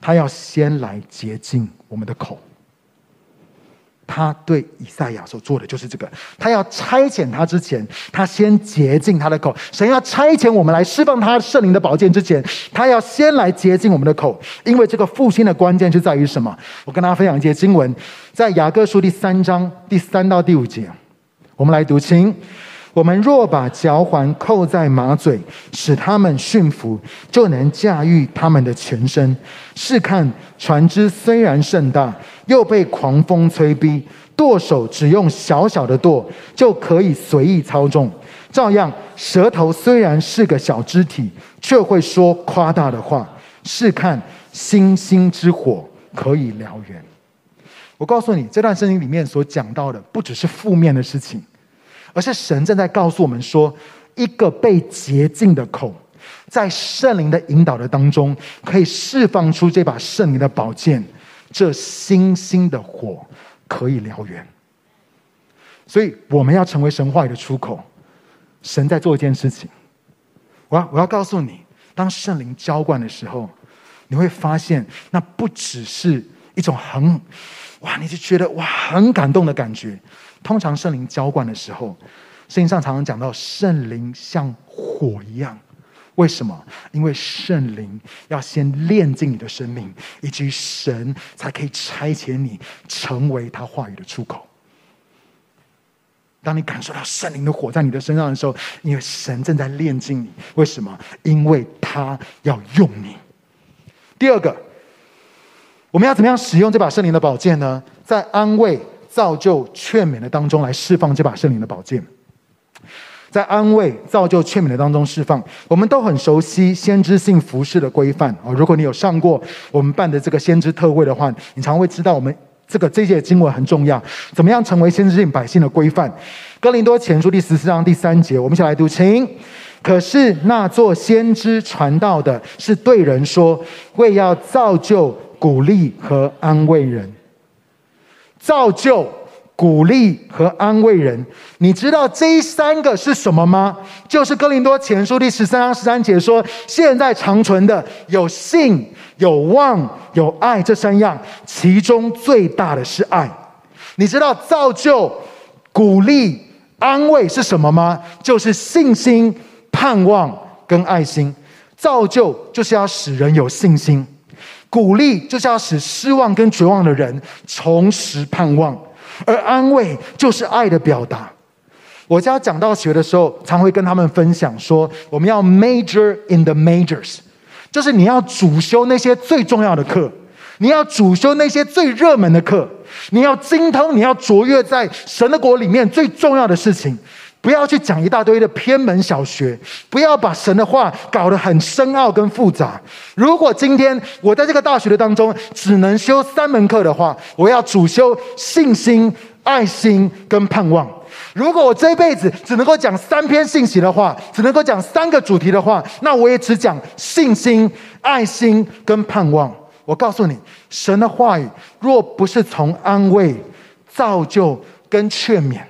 Speaker 1: 他要先来洁净我们的口。他对以赛亚所做的就是这个。他要差遣他之前，他先洁净他的口。神要差遣我们来释放他圣灵的宝剑之前，他要先来洁净我们的口。因为这个复兴的关键就在于什么？我跟大家分享一节经文，在雅各书第三章第三到第五节，我们来读经。我们若把嚼环扣在马嘴，使他们驯服，就能驾驭他们的全身。试看船只虽然甚大，又被狂风吹逼，舵手只用小小的舵，就可以随意操纵。照样，舌头虽然是个小肢体，却会说夸大的话。试看星星之火，可以燎原。我告诉你，这段圣经里面所讲到的，不只是负面的事情。而是神正在告诉我们说，一个被洁净的口，在圣灵的引导的当中，可以释放出这把圣灵的宝剑，这星星的火可以燎原。所以我们要成为神话语的出口。神在做一件事情，我要我要告诉你，当圣灵浇灌的时候，你会发现，那不只是一种很哇，你就觉得哇很感动的感觉。通常圣灵浇灌的时候，圣经上常常讲到圣灵像火一样。为什么？因为圣灵要先炼净你的生命，以及神才可以差遣你成为他话语的出口。当你感受到圣灵的火在你的身上的时候，因为神正在炼净你。为什么？因为他要用你。第二个，我们要怎么样使用这把圣灵的宝剑呢？在安慰。造就劝勉的当中来释放这把圣灵的宝剑，在安慰、造就、劝勉的当中释放。我们都很熟悉先知性服饰的规范啊。如果你有上过我们办的这个先知特会的话，你常会知道我们这个这些经文很重要。怎么样成为先知性百姓的规范？哥林多前书第十四章第三节，我们一起来读，请。可是那做先知传道的是对人说，为要造就、鼓励和安慰人。造就、鼓励和安慰人，你知道这三个是什么吗？就是哥林多前书第十三章十三节说：“现在长存的有信、有望、有爱这三样，其中最大的是爱。”你知道造就、鼓励、安慰是什么吗？就是信心、盼望跟爱心。造就就是要使人有信心。鼓励就是要使失望跟绝望的人重拾盼望，而安慰就是爱的表达。我家讲到学的时候，常会跟他们分享说，我们要 major in the majors，就是你要主修那些最重要的课，你要主修那些最热门的课，你要精通，你要卓越在神的国里面最重要的事情。不要去讲一大堆的偏门小学，不要把神的话搞得很深奥跟复杂。如果今天我在这个大学的当中只能修三门课的话，我要主修信心、爱心跟盼望。如果我这辈子只能够讲三篇信息的话，只能够讲三个主题的话，那我也只讲信心、爱心跟盼望。我告诉你，神的话语若不是从安慰、造就跟劝勉，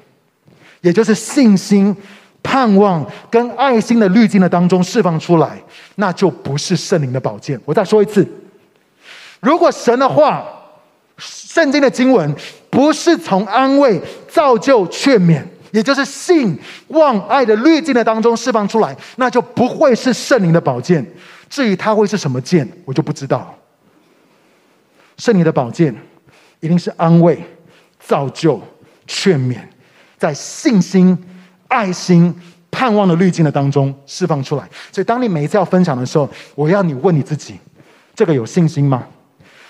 Speaker 1: 也就是信心、盼望跟爱心的滤镜的当中释放出来，那就不是圣灵的宝剑。我再说一次，如果神的话、圣经的经文不是从安慰、造就、劝勉，也就是信望爱的滤镜的当中释放出来，那就不会是圣灵的宝剑。至于它会是什么剑，我就不知道。圣灵的宝剑一定是安慰、造就、劝勉，在信心、爱心、盼望的滤镜的当中释放出来。所以，当你每一次要分享的时候，我要你问你自己：这个有信心吗？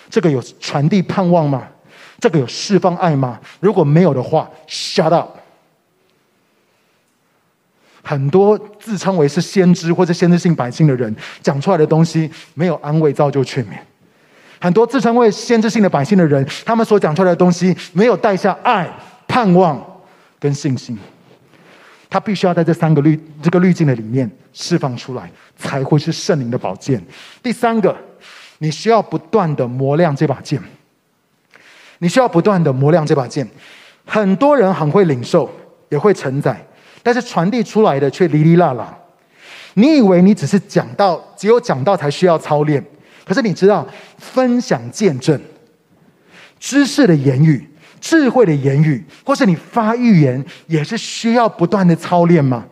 Speaker 1: 这个有传递盼望吗？这个有释放爱吗？如果没有的话，shut up。很多自称为是先知或者先知性百姓的人讲出来的东西，没有安慰、造就、劝勉。很多自称为先知性的百姓的人，他们所讲出来的东西没有带下爱、盼望跟信心。他必须要在这三个滤这个滤镜的里面释放出来，才会是圣灵的宝剑。第三个，你需要不断的磨亮这把剑。你需要不断的磨亮这把剑。很多人很会领受，也会承载，但是传递出来的却哩哩啦啦。你以为你只是讲到，只有讲到才需要操练。可是你知道，分享见证、知识的言语、智慧的言语，或是你发预言，也是需要不断的操练吗？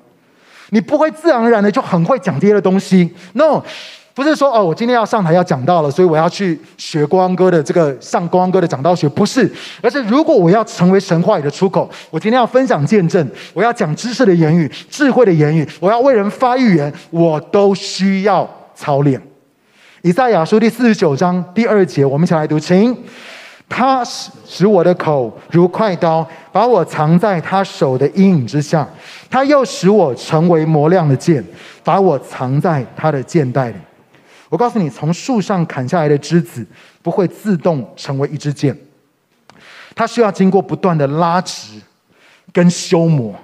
Speaker 1: 你不会自然而然的就很会讲这些的东西。No，不是说哦，我今天要上台要讲到了，所以我要去学光哥的这个上光哥的讲道学，不是。而是如果我要成为神话语的出口，我今天要分享见证，我要讲知识的言语、智慧的言语，我要为人发预言，我都需要操练。以赛亚书第四十九章第二节，我们一起来读，请。他使我的口如快刀，把我藏在他手的阴影之下。他又使我成为磨亮的剑，把我藏在他的剑袋里。我告诉你，从树上砍下来的枝子不会自动成为一支箭，它需要经过不断的拉直跟修磨。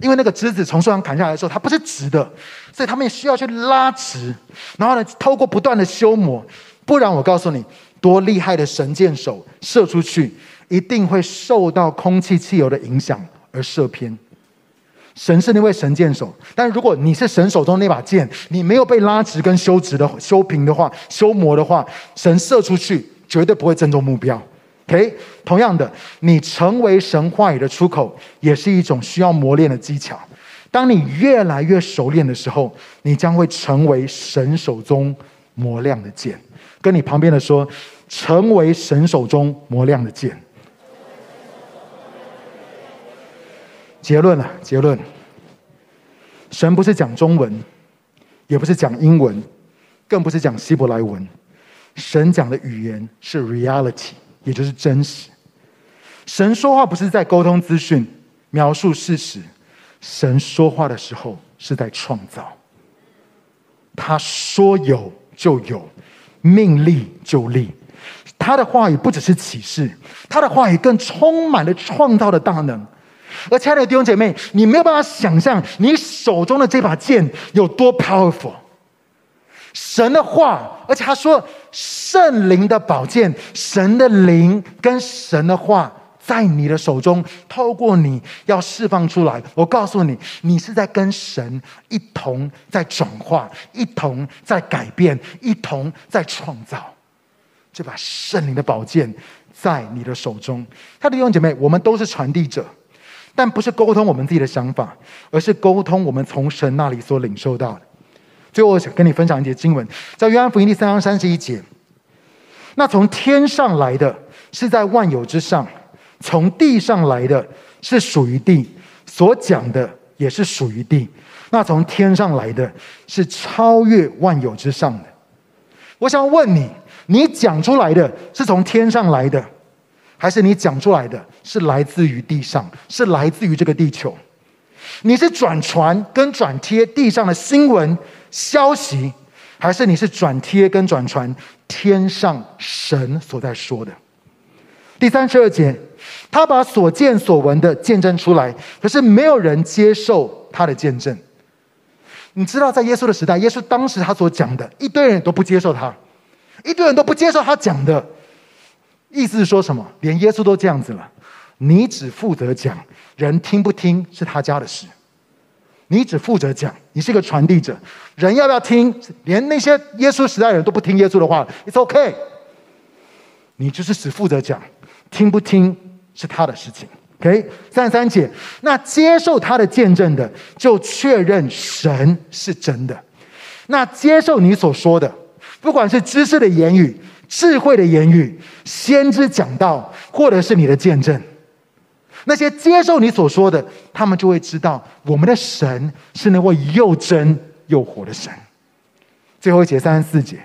Speaker 1: 因为那个枝子从树上砍下来的时候，它不是直的，所以他们也需要去拉直，然后呢，透过不断的修磨，不然我告诉你，多厉害的神箭手射出去，一定会受到空气汽油的影响而射偏。神是那位神箭手，但如果你是神手中那把剑，你没有被拉直跟修直的修平的话，修磨的话，神射出去绝对不会正中目标。OK，同样的，你成为神话语的出口，也是一种需要磨练的技巧。当你越来越熟练的时候，你将会成为神手中磨亮的剑。跟你旁边的说，成为神手中磨亮的剑。结论了，结论。神不是讲中文，也不是讲英文，更不是讲希伯来文。神讲的语言是 reality。也就是真实，神说话不是在沟通资讯、描述事实，神说话的时候是在创造。他说有就有，命立就立。他的话语不只是启示，他的话语更充满了创造的大能。而亲爱的弟兄姐妹，你没有办法想象你手中的这把剑有多 powerful。神的话，而且他说圣灵的宝剑，神的灵跟神的话在你的手中，透过你要释放出来。我告诉你，你是在跟神一同在转化，一同在改变，一同在创造。这把圣灵的宝剑在你的手中，他的弟兄姐妹，我们都是传递者，但不是沟通我们自己的想法，而是沟通我们从神那里所领受到的。最后，我想跟你分享一节经文，在约翰福音第三章三十一节。那从天上来的是在万有之上，从地上来的是属于地，所讲的也是属于地。那从天上来的是超越万有之上的。我想问你，你讲出来的是从天上来的，还是你讲出来的是来自于地上，是来自于这个地球？你是转传跟转贴地上的新闻消息，还是你是转贴跟转传天上神所在说的？第三十二节，他把所见所闻的见证出来，可是没有人接受他的见证。你知道，在耶稣的时代，耶稣当时他所讲的，一堆人都不接受他，一堆人都不接受他讲的，意思是说什么？连耶稣都这样子了，你只负责讲，人听不听是他家的事。你只负责讲，你是一个传递者，人要不要听？连那些耶稣时代人都不听耶稣的话，It's OK。你就是只负责讲，听不听是他的事情。OK，三十三节，那接受他的见证的，就确认神是真的。那接受你所说的，不管是知识的言语、智慧的言语、先知讲道，或者是你的见证，那些接受你所说的，他们就会知道，我们的神是那位又真又活的神。最后一节三十四节，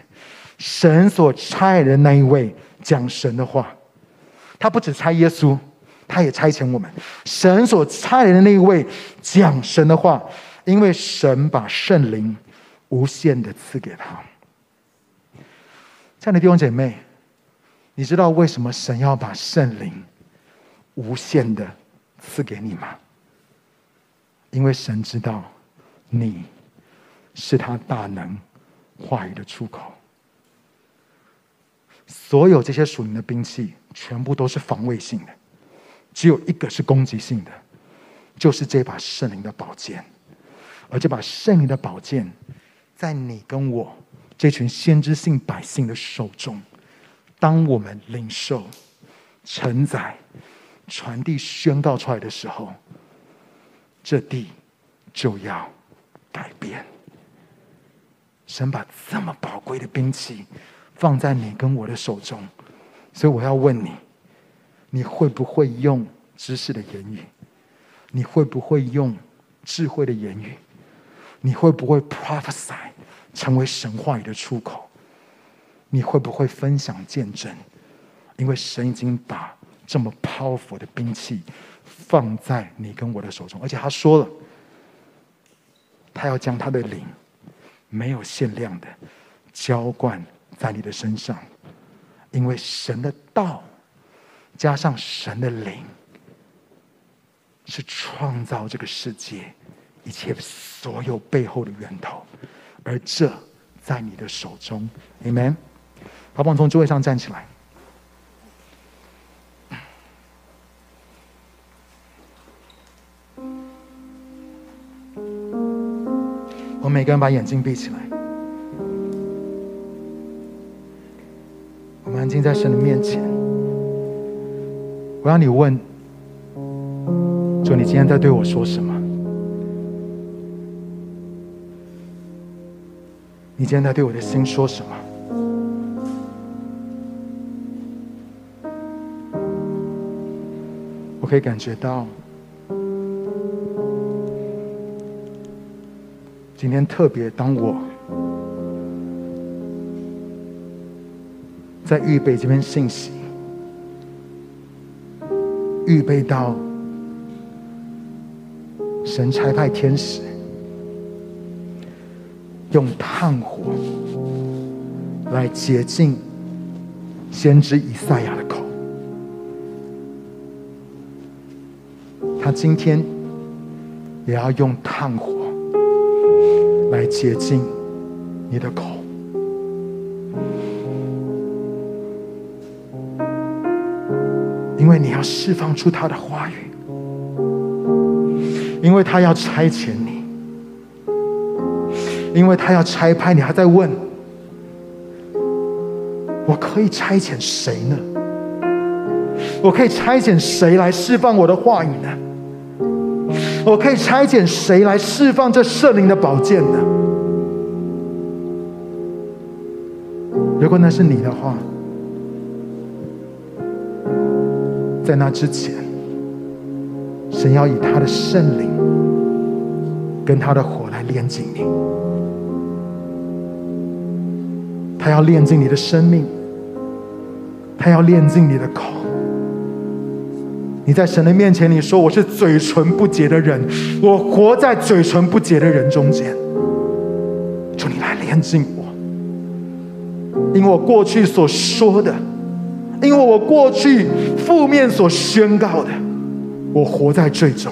Speaker 1: 神所差来的那一位讲神的话，他不只差耶稣。他也差遣我们，神所差来的那一位讲神的话，因为神把圣灵无限的赐给他。亲爱的弟兄姐妹，你知道为什么神要把圣灵无限的赐给你吗？因为神知道你是他大能话语的出口。所有这些属灵的兵器，全部都是防卫性的。只有一个是攻击性的，就是这把圣灵的宝剑，而这把圣灵的宝剑，在你跟我这群先知性百姓的手中，当我们领受、承载、传递、宣告出来的时候，这地就要改变。神把这么宝贵的兵器放在你跟我的手中，所以我要问你。你会不会用知识的言语？你会不会用智慧的言语？你会不会 prophesy 成为神话语的出口？你会不会分享见证？因为神已经把这么 powerful 的兵器放在你跟我的手中，而且他说了，他要将他的灵没有限量的浇灌在你的身上，因为神的道。加上神的灵，是创造这个世界一切所有背后的源头，而这在你的手中，Amen。好，我们从座位上站起来，我们每个人把眼睛闭起来，我们安静在神的面前。我让你问，说你今天在对我说什么？你今天在对我的心说什么？我可以感觉到，今天特别当我在预备这篇信息。预备到神差派天使用炭火来洁净先知以赛亚的口，他今天也要用炭火来洁净你的口。因为你要释放出他的话语，因为他要差遣你，因为他要拆派你，还在问：我可以差遣谁呢？我可以差遣谁来释放我的话语呢？我可以差遣谁来释放这圣灵的宝剑呢？如果那是你的话。在那之前，神要以他的圣灵跟他的火来炼净你，他要炼净你的生命，他要炼净你的口。你在神的面前，你说我是嘴唇不洁的人，我活在嘴唇不洁的人中间。求你来炼净我，因为我过去所说的，因为我过去负面所宣告的，我活在罪中。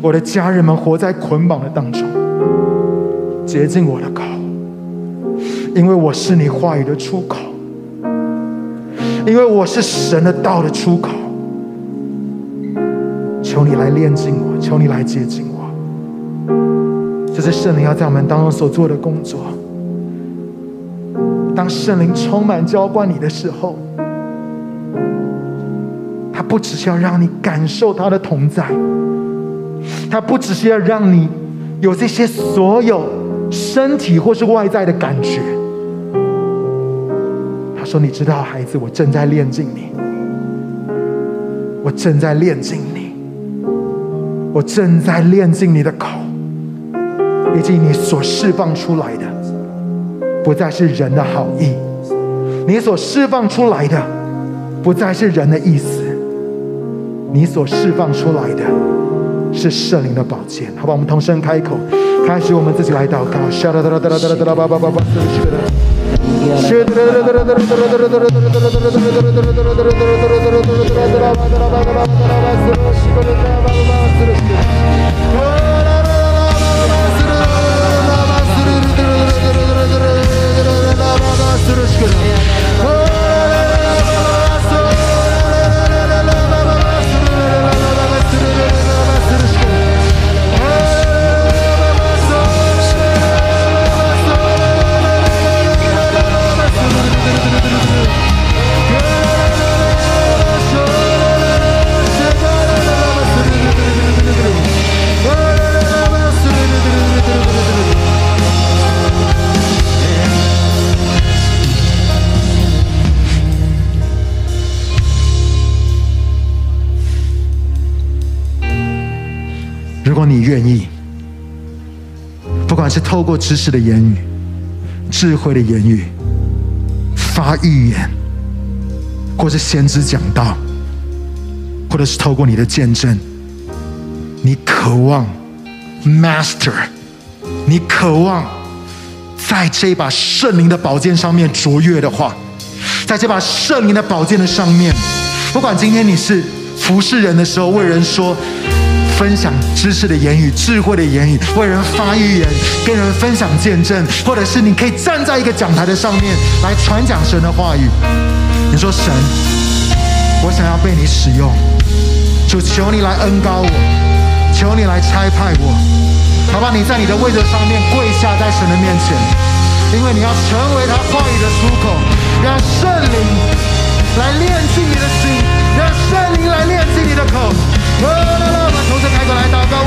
Speaker 1: 我的家人们活在捆绑的当中，洁净我的，因为我是你话语的出口，因为我是神的道的出口。求你来炼净我，求你来洁净我。这是圣灵要在我们当中所做的工作。当圣灵充满浇灌你的时候，他不只是要让你感受他的同在。他不只是要让你有这些所有身体或是外在的感觉。说：“你知道，孩子，我正在炼净你，我正在炼净你，我正在炼净你的口，以及你所释放出来的，不再是人的好意，你所释放出来的，不再是人的意思，你所释放出来的。”是圣灵的宝剑，好吧，我们同声开口，开始我们自己来祷告。如你愿意，不管是透过知识的言语、智慧的言语、发预言，或是先知讲道，或者是透过你的见证，你渴望 Master，你渴望在这把圣灵的宝剑上面卓越的话，在这把圣灵的宝剑的上面，不管今天你是服侍人的时候，为人说。分享知识的言语、智慧的言语，为人发预言，跟人分享见证，或者是你可以站在一个讲台的上面来传讲神的话语。你说神，我想要被你使用，就求你来恩膏我，求你来差派我，好吧？你在你的位置上面跪下在神的面前，因为你要成为他话语的出口，让圣灵来炼净你的心，让圣灵来炼净你的口。同时开过来祷告，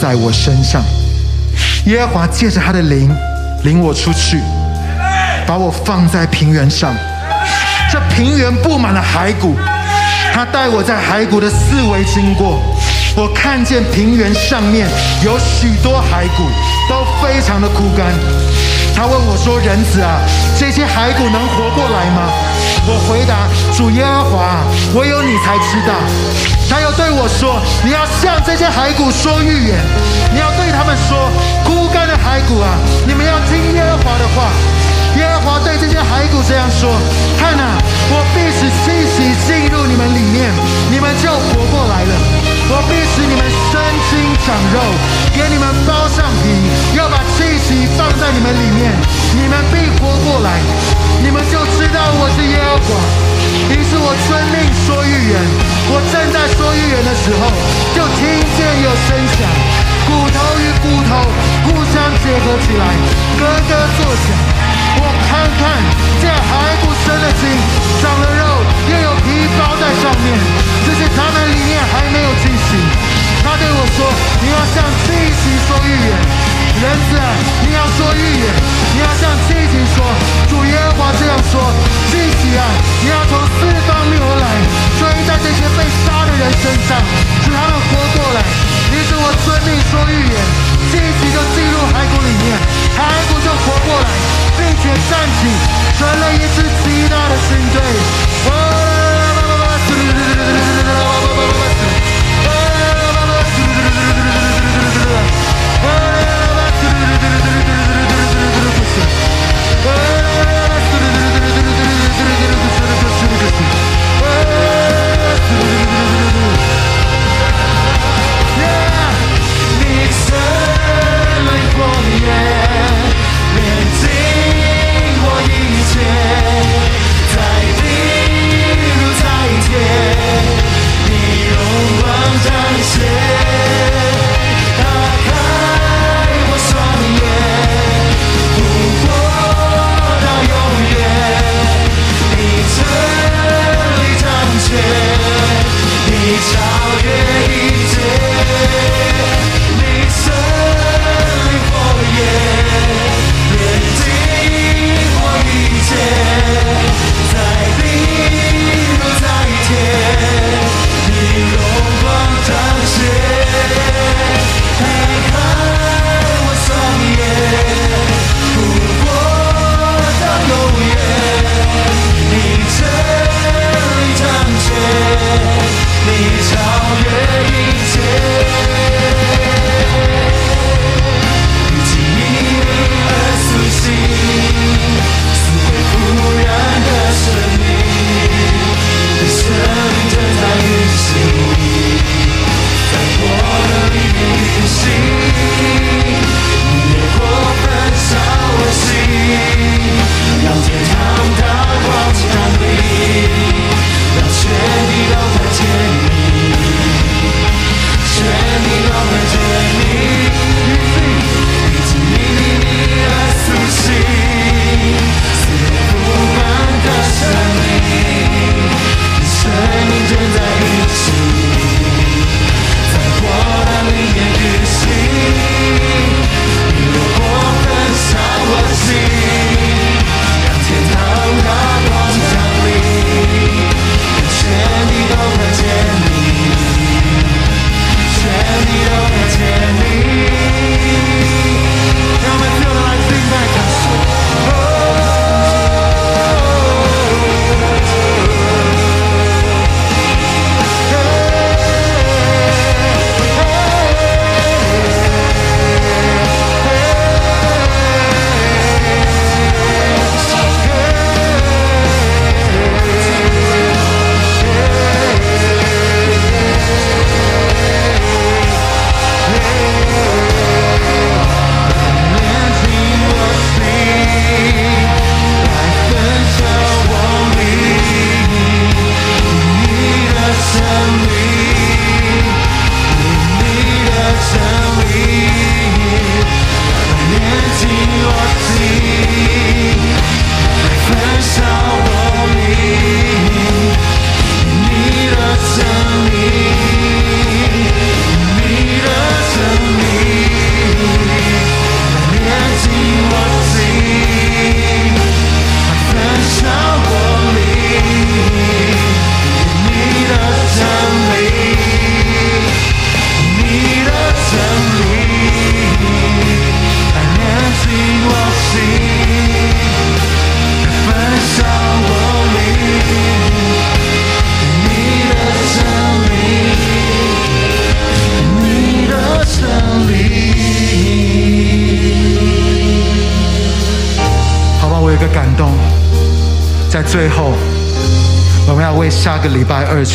Speaker 1: 在我身上，耶和华借着他的灵领我出去，把我放在平原上。这平原布满了骸骨，他带我在骸骨的四围经过，我看见平原上面有许多骸骨，都非常的枯干。他问我说：“人子啊，这些骸骨能活过来吗？”我回答：“主耶和华，唯有你才知道。”对我说：“你要向这些骸骨说预言，你要对他们说：枯干的骸骨啊，你们要听耶和华的话。耶和华对这些骸骨这样说：看哪，我必使气息进入你们里面，你们就活过来了。我必使你们生筋长肉，给你们包上皮，要
Speaker 2: 把气息放在你们里面，你们必活过来，你们就知道我是耶和华。于是我遵命说预言，我正在说预言的时候，就听见有声响，骨头与骨头互相结合起来，咯咯作响。我看看，这还不生了筋，长了肉，又有皮包在上面，只是他们里面还没有气息。他对我说：“你要向气息说预言，人子，你要说预言，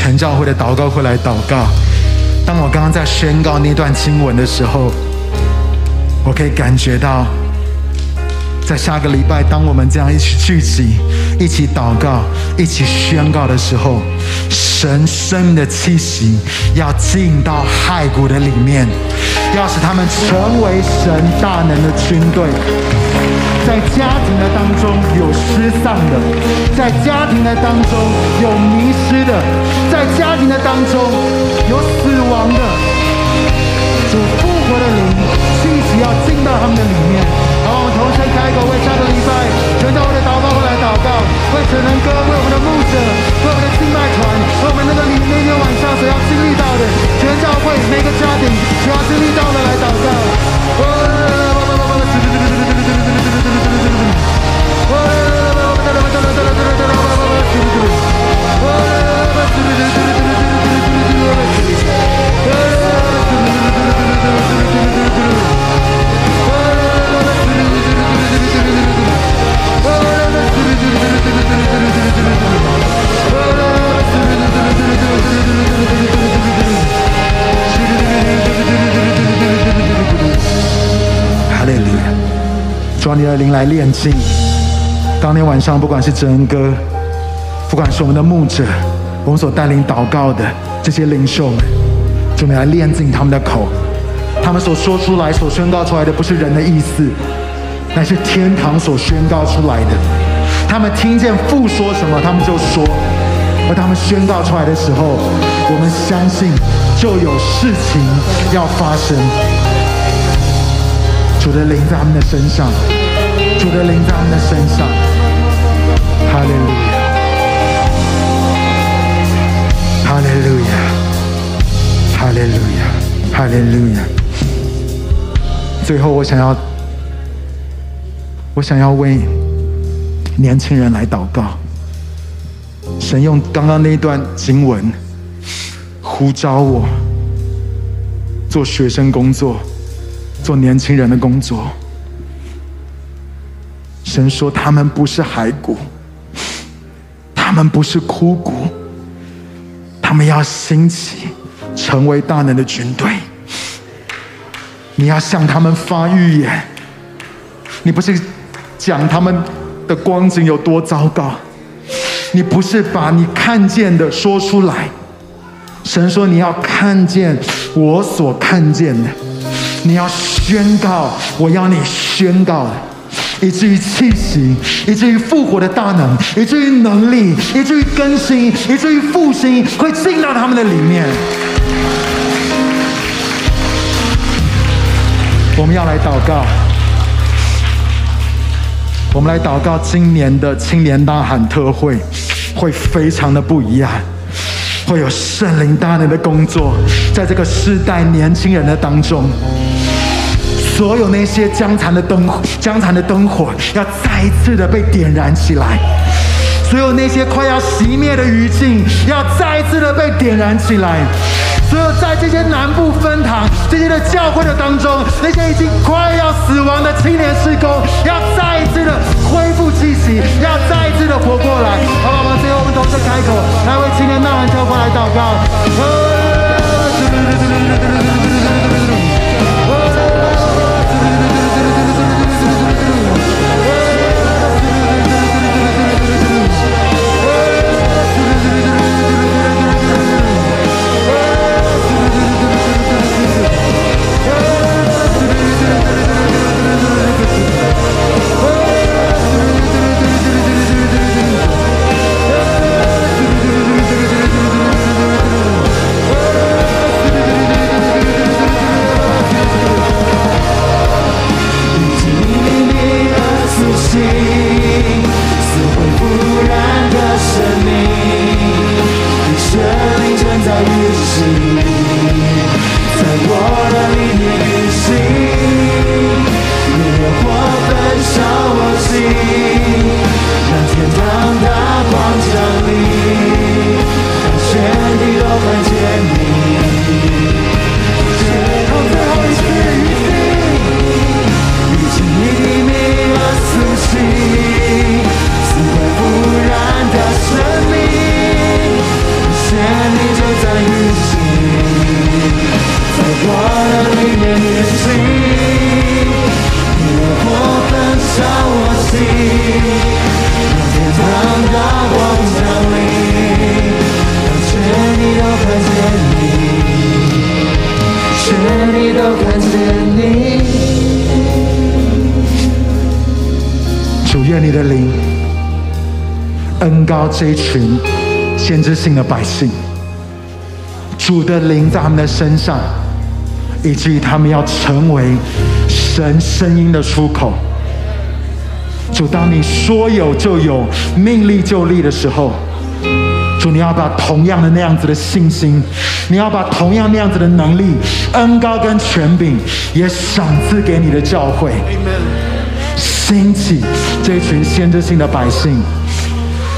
Speaker 2: 全教会的祷告会来祷告。当我刚刚在宣告那段经文的时候，我可以感觉到，在下个礼拜，当我们这样一起聚集、一起祷告、一起宣告的时候，神生命的气息要进到骸骨的里面，要使他们成为神大能的军队。在家庭的当中有失丧的，在家庭的当中有迷失的，在家庭的当中有死亡的，主复活的灵气息要进到他们的里面。好，我们同声开口，为下个礼拜全教会的祷告会来祷告，为成人歌，为我们的牧者，为我们的敬拜团，为我们那个里那天晚上所要经历到的全教会每个家庭所要经历到的来祷告。灵来炼净。当天晚上，不管是哲恩哥，不管是我们的牧者，我们所带领祷告的这些领袖们，主你来炼净他们的口，他们所说出来、所宣告出来的，不是人的意思，乃是天堂所宣告出来的。他们听见父说什么，他们就说；而他们宣告出来的时候，我们相信就有事情要发生。主的灵在他们的身上，主的灵在他们的身上。哈利路，哈利路亚，哈利路亚，哈利路亚。最后，我想要，我想要为年轻人来祷告。神用刚刚那一段经文呼召我做学生工作。做年轻人的工作，神说他们不是骸骨，他们不是枯骨，我们要兴起，成为大能的军队。你要向他们发预言，你不是讲他们的光景有多糟糕，你不是把你看见的说出来。神说你要看见我所看见的。你要宣告，我要你宣告，以至于气息，以至于复活的大能，以至于能力，以至于更新，以至于复兴，会进到他们的里面。我们要来祷告，我们来祷告，今年的青年大喊特会会非常的不一样，会有圣灵大能的工作，在这个世代年轻人的当中。所有那些将残的灯火，将残的灯火，要再一次的被点燃起来；所有那些快要熄灭的余烬，要再一次的被点燃起来；所有在这些南部分堂、这些的教会的当中，那些已经快要死亡的青年事工，要再一次的恢复气息，要再一次的活过来。好不好？最后我们同时开口，来为青年呐喊教会来祷告。
Speaker 1: see 先知性的百姓，主的灵在他们的身上，以至于他们要成为神声音的出口。主，当你说有就有，命立就立的时候，主，你要把同样的那样子的信心，你要把同样那样子的能力、恩膏跟权柄，也赏赐给你的教会。兴起这群先知性的百姓，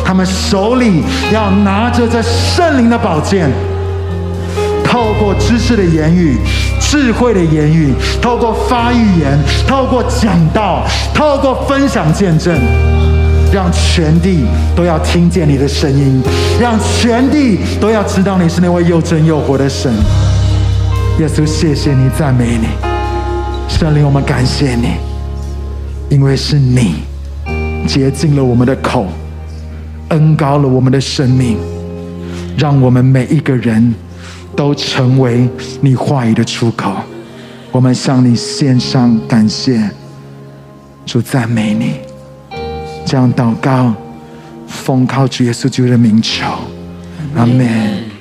Speaker 1: 他们手里要拿着这圣灵的宝剑，透过知识的言语。智慧的言语，透过发预言，透过讲道，透过分享见证，让全地都要听见你的声音，让全地都要知道你是那位又真又活的神。耶稣，谢谢你，赞美你，圣灵，我们感谢你，因为是你洁净了我们的口，恩高了我们的生命，让我们每一个人。都成为你话语的出口，我们向你献上感谢，主赞美你，这样祷告，奉靠主耶稣基督的名求，阿门。